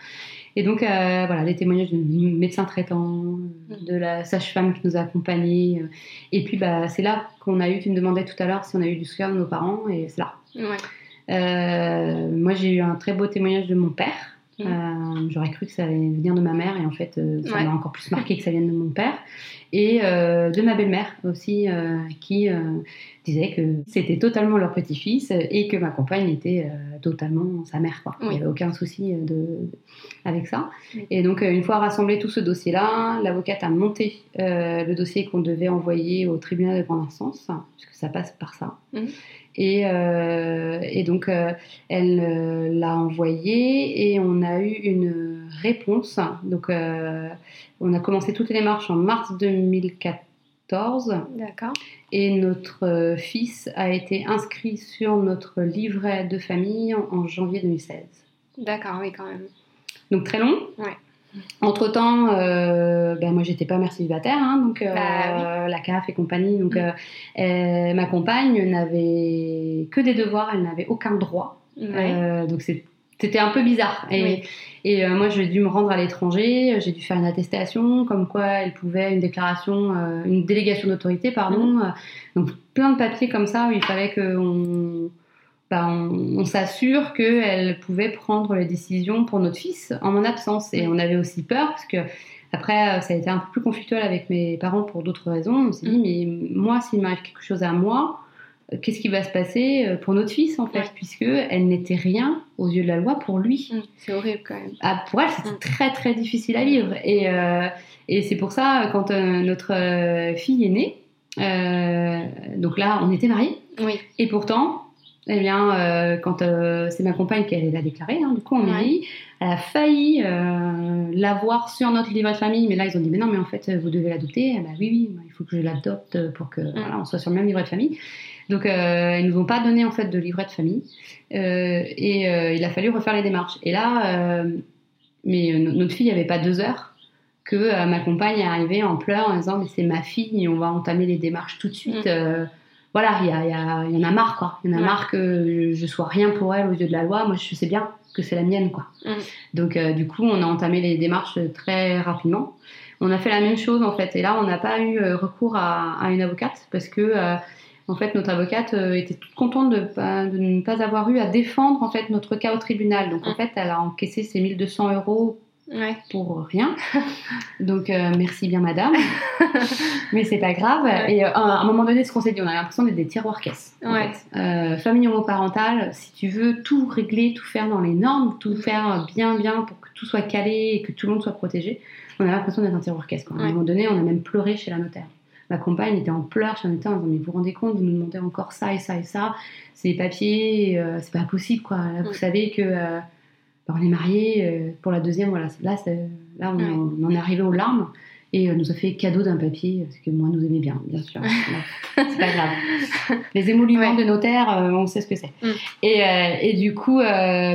Et donc, euh, voilà, des témoignages de médecins traitants, Mm. de la sage-femme qui nous a accompagnés. euh, Et puis, bah, c'est là qu'on a eu, tu me demandais tout à l'heure si on a eu du soutien de nos parents, et c'est là. Ouais. Euh, moi, j'ai eu un très beau témoignage de mon père. Mm. Euh, J'aurais cru que ça allait venir de ma mère, et en fait, ça Ouais. m'a encore plus marqué que ça vienne de mon père. Et de ma belle-mère aussi, qui disait que c'était totalement leur petit-fils et que ma compagne était totalement sa mère. Quoi. Il n'y avait aucun souci de, avec ça. Et donc, une fois rassemblé tout ce dossier-là, l'avocate a monté le dossier qu'on devait envoyer au tribunal de grande instance, puisque ça passe par ça. Mhm. Et, euh, et, donc, euh, elle euh, l'a envoyé et on a eu une réponse. Donc, on a commencé toutes les démarches en mars 2014. D'accord. Et notre fils a été inscrit sur notre livret de famille en, janvier 2016. D'accord, oui, quand même. Donc, très long. Ouais. Entre temps, euh, ben moi j'étais pas mère célibataire, hein, donc euh, bah la CAF et compagnie. Donc mm. euh, ma compagne n'avait que des devoirs, elle n'avait aucun droit. donc c'était un peu bizarre. Et, et moi j'ai dû me rendre à l'étranger, j'ai dû faire une attestation comme quoi elle pouvait une déclaration, une délégation d'autorité, pardon. Mm. donc plein de papiers comme ça où il fallait qu'on bah, on, s'assure qu'elle pouvait prendre les décisions pour notre fils en mon absence. Et on avait aussi peur, parce que après, ça a été un peu plus conflictuel avec mes parents pour d'autres raisons. On s'est dit, mm. mais moi, s'il m'arrive quelque chose à moi, euh, qu'est-ce qui va se passer euh, pour notre fils, en fait, puisque elle n'était rien aux yeux de la loi pour lui. Mm. C'est horrible quand même. Ah, pour elle, c'était mm. très, très difficile à vivre. Et, euh, et c'est pour ça, quand notre fille est née, donc là, on était mariés. Oui. Et pourtant, eh bien, euh, quand euh, c'est ma compagne qui l'a déclaré, hein, du coup, on m'a dit, elle a failli euh, l'avoir sur notre livret de famille, mais là, ils ont dit, mais non, mais en fait, vous devez l'adopter. bah oui, oui, il faut que je l'adopte pour que voilà, on soit sur le même livret de famille. Donc, ils nous ont pas donné en fait de livret de famille, et il a fallu refaire les démarches. Et là, mais notre fille avait pas deux heures que ma compagne est arrivée en pleurs en disant, mais c'est ma fille, et on va entamer les démarches tout de suite. Mm voilà, il y, y, y, en a marre, quoi. Il y en a marre que je, sois rien pour elle aux yeux de la loi. Moi, je sais bien que c'est la mienne, quoi. Mm. Donc, euh, du coup, on a entamé les démarches très rapidement. On a fait la même chose, en fait. Et là, on n'a pas eu euh, recours à, une avocate parce que, euh, en fait, notre avocate était toute contente de, de, ne pas avoir eu à défendre, en fait, notre cas au tribunal. Donc, en mm. fait, elle a encaissé ses 1200 euros pour rien. Donc euh, merci bien madame. Mais c'est pas grave. Et euh, à un moment donné, ce qu'on s'est dit, on a l'impression d'être des tiroirs caisses. Euh, famille homoparentale, si tu veux tout régler, tout faire dans les normes, tout faire bien bien pour que tout soit calé et que tout le monde soit protégé, on a l'impression d'être un tiroir caisse. À un moment donné, on a même pleuré chez la notaire. Ma compagne était en pleurs la notaire en disant Mais vous vous rendez compte, vous nous demandez encore ça et ça et ça, c'est des papiers, c'est pas possible quoi. vous savez que on est mariés euh, pour la deuxième, voilà. Là, là on, en est arrivé aux larmes et euh, nous a fait cadeau d'un papier, parce que moi, nous aimait bien, bien sûr. c'est pas grave. Les émoluments de notaire, euh, on sait ce que c'est. Mm. Et, et, du coup,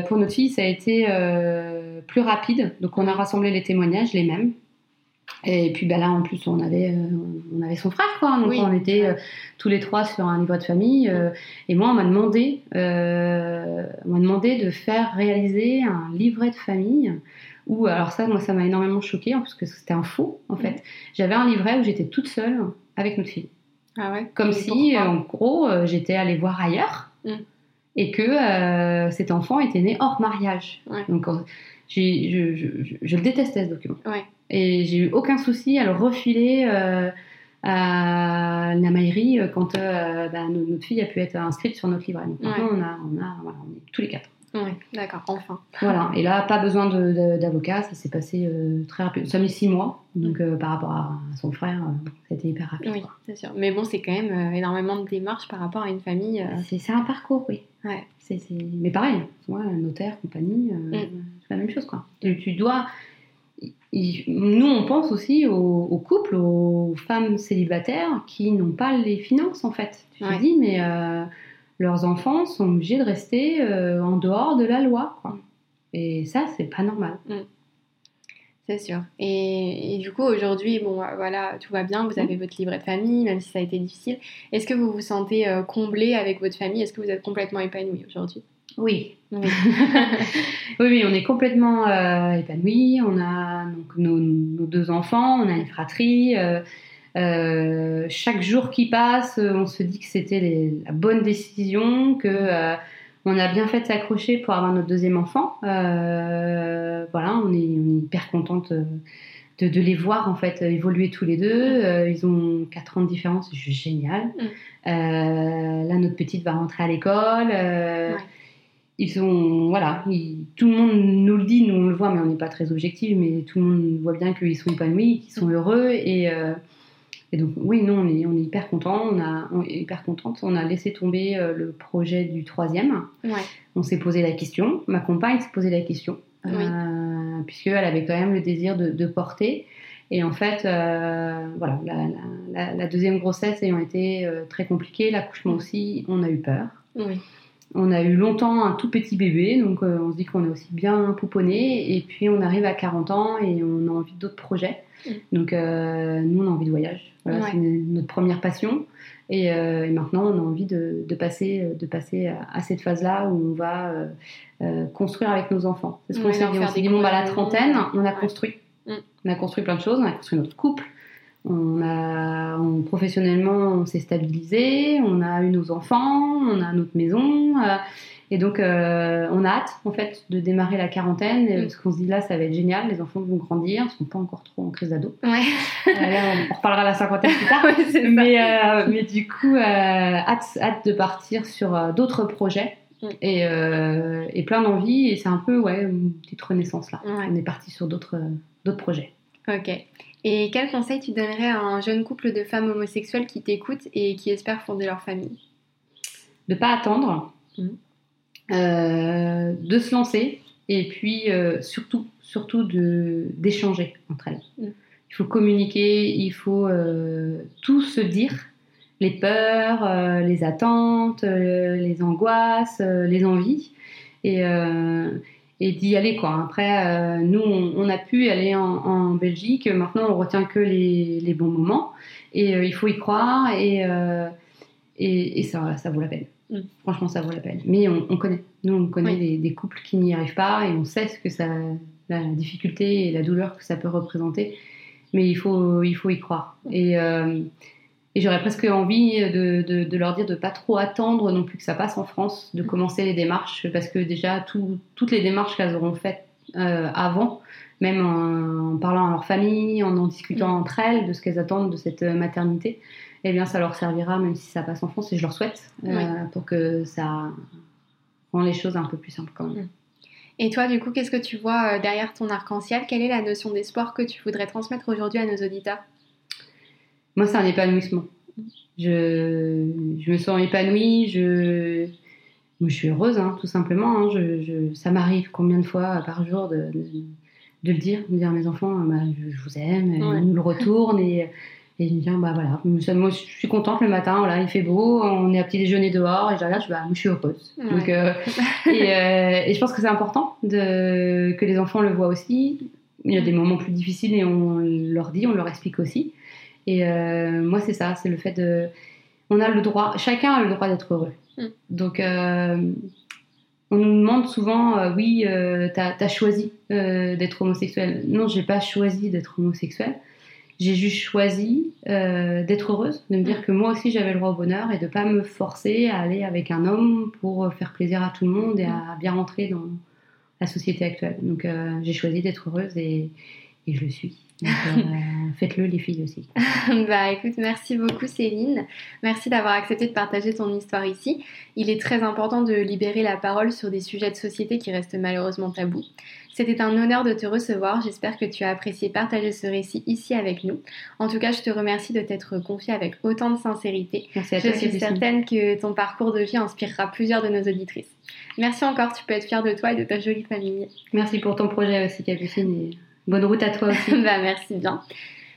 pour notre fille, ça a été plus rapide. Donc, on a rassemblé les témoignages, les mêmes. Et puis bah là, en plus, on avait, euh, on avait son frère, quoi. Donc on était euh, tous les trois sur un livret de famille. Euh, et moi, on m'a demandé, on m'a demandé de faire réaliser un livret de famille. Où, alors ça, moi, ça m'a énormément choqué, parce que c'était un faux, en fait. J'avais un livret où j'étais toute seule avec notre fille. Ah ouais Comme si, en gros, j'étais allée voir ailleurs. Mm. Et que cet enfant était né hors mariage. Donc, je, je, je, le détestais ce document. Ouais. Et j'ai eu aucun souci à le refiler euh, à la mairie euh, quand euh, bah, notre fille a pu être inscrite sur notre livret. Donc maintenant, on, a, on, a, voilà, on est tous les quatre. Oui, d'accord, enfin. Voilà, et là, pas besoin d'avocat, ça s'est passé très rapide. Ça met six mois, donc par rapport à, son frère, c'était hyper rapide. Oui, c'est sûr. Mais bon, c'est quand même énormément de démarches par rapport à une famille. C'est un parcours, oui. Ouais. c'est Mais pareil, moi, notaire, compagnie, mm. La même chose, quoi. Tu, tu dois nous, on pense aussi aux, couples, aux femmes célibataires qui n'ont pas les finances, en fait. Tu te dis, mais euh, leurs enfants sont obligés de rester euh, en dehors de la loi. Quoi. Et ça, c'est pas normal. Mm. C'est sûr. Et, du coup, aujourd'hui, bon, voilà, tout va bien, vous avez mm. votre livret de famille, même si ça a été difficile. Est-ce que vous vous sentez euh, comblé avec votre famille? Est-ce que vous êtes complètement épanoui aujourd'hui? Oui. Oui. oui, on est complètement euh, épanouis. On a donc, nos, deux enfants, on a une fratrie. Euh, euh, chaque jour qui passe, on se dit que c'était la bonne décision, que on a bien fait de s'accrocher pour avoir notre deuxième enfant. voilà, on est, hyper contente de, de, les voir en fait évoluer tous les deux. Euh, ils ont 4 ans de différence, c'est juste génial. Mm. là, notre petite va rentrer à l'école. Ils sont, voilà, tout le monde nous le dit, nous on le voit, mais on n'est pas très objectif, mais tout le monde voit bien qu'ils sont épanouis, qu'ils sont heureux. Et, et donc, oui, non, on est, on est hyper content, on, a, on est hyper contente. On a laissé tomber le projet du troisième. On s'est posé la question, ma compagne s'est posé la question. Euh, puisqu'elle avait quand même le désir de, porter. Et en fait, euh, voilà, la, deuxième grossesse ayant été euh, très compliquée, l'accouchement aussi, on a eu peur. On a eu longtemps un tout petit bébé, donc on se dit qu'on est aussi bien pouponné. Et puis on arrive à 40 ans et on a envie d'autres projets. Donc nous, on a envie de voyage. Voilà, C'est notre première passion. Et, maintenant, on a envie de, passer, de passer à, cette phase-là où on va euh, construire avec nos enfants. C'est ce qu'on s'est dit. On s'est dit, bon, bah, la trentaine, on a construit. Mm. On a construit plein de choses, on a construit notre couple. On a, professionnellement, on s'est stabilisé, on a eu nos enfants, on a notre maison. Euh, et donc, euh, on a hâte, en fait, de démarrer la quarantaine. Mm. Parce qu'on se dit là, ça va être génial, les enfants vont grandir, ils ne sont pas encore trop en crise d'ado. Ouais. on, reparlera la cinquantaine plus tard. mais, mais, du coup, hâte, hâte de partir sur d'autres projets. Mm. Euh, et, plein d'envie. Et c'est un peu ouais, une petite renaissance là. On est parti sur d'autres projets. Ok. Et quel conseil tu donnerais à un jeune couple de femmes homosexuelles qui t'écoutent et qui espèrent fonder leur famille? De pas attendre, mm. euh, de se lancer et puis euh, surtout, surtout d'échanger entre elles. Mm. Il faut communiquer, il faut tout se dire les peurs, euh, les attentes, euh, les angoisses, euh, les envies. Et, et d'y aller quoi. Après, nous, on, a pu aller en, Belgique. Maintenant, on retient que les, les bons moments. Et il faut y croire. Et, et, et ça, ça vaut la peine. Mm. Franchement, ça vaut la peine. Mais on, connaît. Nous, on connaît des, couples qui n'y arrivent pas et on sait ce que ça, la difficulté et la douleur que ça peut représenter. Mais il faut, il faut y croire. Et, et j'aurais presque envie de, de, leur dire de pas trop attendre non plus que ça passe en France, de commencer les démarches, parce que déjà toutes les démarches qu'elles auront faites euh, avant, même en, parlant à leur famille, en en discutant mm. entre elles de ce qu'elles attendent de cette maternité, eh bien ça leur servira même si ça passe en France, et je leur souhaite, euh, pour que ça rend les choses un peu plus simples quand même. Mm. Et toi, du coup, qu'est-ce que tu vois euh, derrière ton arc-en-ciel? Quelle est la notion d'espoir que tu voudrais transmettre aujourd'hui à nos auditeurs? Moi, c'est un épanouissement. Je, je, me sens épanouie, je, je suis heureuse, hein, tout simplement. Hein. Je, ça m'arrive combien de fois par jour de, de, le dire, de dire à mes enfants, bah, je, vous aime, ils nous le retournent et, et je me dis, bah voilà, moi je suis contente le matin, voilà, il fait beau, on est à petit déjeuner dehors et je regarde, je, bah, je suis heureuse. Donc, euh, et, euh, et, je pense que c'est important de, que les enfants le voient aussi. Il y a des moments plus difficiles et on leur dit, on leur explique aussi. Et euh, moi, c'est ça, c'est le fait de. On a le droit, chacun a le droit d'être heureux. Mm. Donc, euh, on nous demande souvent, euh, oui, t'as as choisi d'être homosexuel. Non, j'ai pas choisi d'être homosexuel. J'ai juste choisi d'être heureuse, de me dire mm. que moi aussi j'avais le droit au bonheur et de pas me forcer à aller avec un homme pour faire plaisir à tout le monde et à mm. bien rentrer dans la société actuelle. Donc, j'ai choisi d'être heureuse et, et je le suis. Euh, faites-le les filles aussi. bah écoute, merci beaucoup Céline. Merci d'avoir accepté de partager ton histoire ici. Il est très important de libérer la parole sur des sujets de société qui restent malheureusement tabous. C'était un honneur de te recevoir. J'espère que tu as apprécié partager ce récit ici avec nous. En tout cas, je te remercie de t'être confiée avec autant de sincérité. Merci à je suis certaine que ton parcours de vie inspirera plusieurs de nos auditrices. Merci encore, tu peux être fière de toi et de ta jolie famille. Merci pour ton projet aussi, Capucine. Bonne route à toi aussi. bah, merci bien.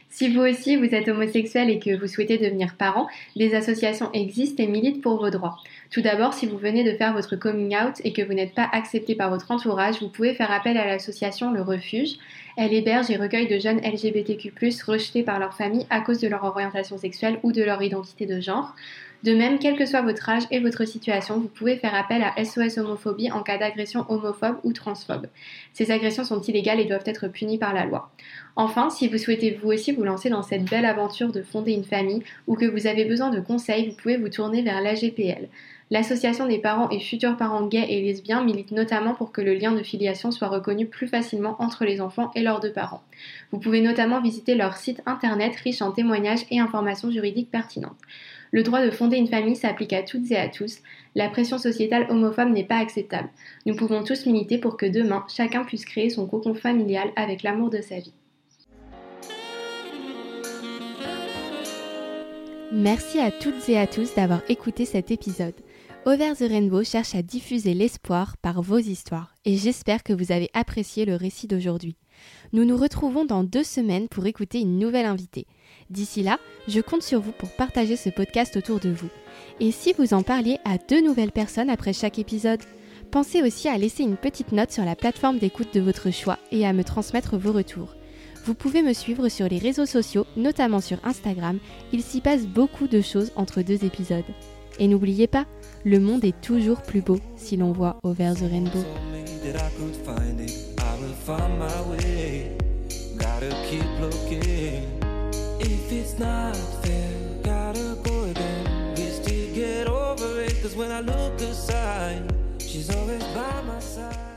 Si vous aussi vous êtes homosexuel et que vous souhaitez devenir parent, des associations existent et militent pour vos droits. Tout d'abord, si vous venez de faire votre coming out et que vous n'êtes pas accepté par votre entourage, vous pouvez faire appel à l'association Le Refuge. Elle héberge et recueille de jeunes LGBTQ+, rejetés par leur famille à cause de leur orientation sexuelle ou de leur identité de genre. De même, quel que soit votre âge et votre situation, vous pouvez faire appel à SOS homophobie en cas d'agression homophobe ou transphobe. Ces agressions sont illégales et doivent être punies par la loi. Enfin, si vous souhaitez vous aussi vous lancer dans cette belle aventure de fonder une famille ou que vous avez besoin de conseils, vous pouvez vous tourner vers l'AGPL. L'association des parents et futurs parents gays et lesbiens milite notamment pour que le lien de filiation soit reconnu plus facilement entre les enfants et leurs deux parents. Vous pouvez notamment visiter leur site internet riche en témoignages et informations juridiques pertinentes. Le droit de fonder une famille s'applique à toutes et à tous. La pression sociétale homophobe n'est pas acceptable. Nous pouvons tous militer pour que demain, chacun puisse créer son cocon familial avec l'amour de sa vie. Merci à toutes et à tous d'avoir écouté cet épisode. Over the Rainbow cherche à diffuser l'espoir par vos histoires et j'espère que vous avez apprécié le récit d'aujourd'hui. Nous nous retrouvons dans deux semaines pour écouter une nouvelle invitée. D'ici là, je compte sur vous pour partager ce podcast autour de vous. Et si vous en parliez à deux nouvelles personnes après chaque épisode, pensez aussi à laisser une petite note sur la plateforme d'écoute de votre choix et à me transmettre vos retours. Vous pouvez me suivre sur les réseaux sociaux, notamment sur Instagram, il s'y passe beaucoup de choses entre deux épisodes. Et n'oubliez pas, le monde est toujours plus beau si l'on voit over the rainbow. It's not fair, gotta go again. We still get over it, cause when I look aside, she's always by my side.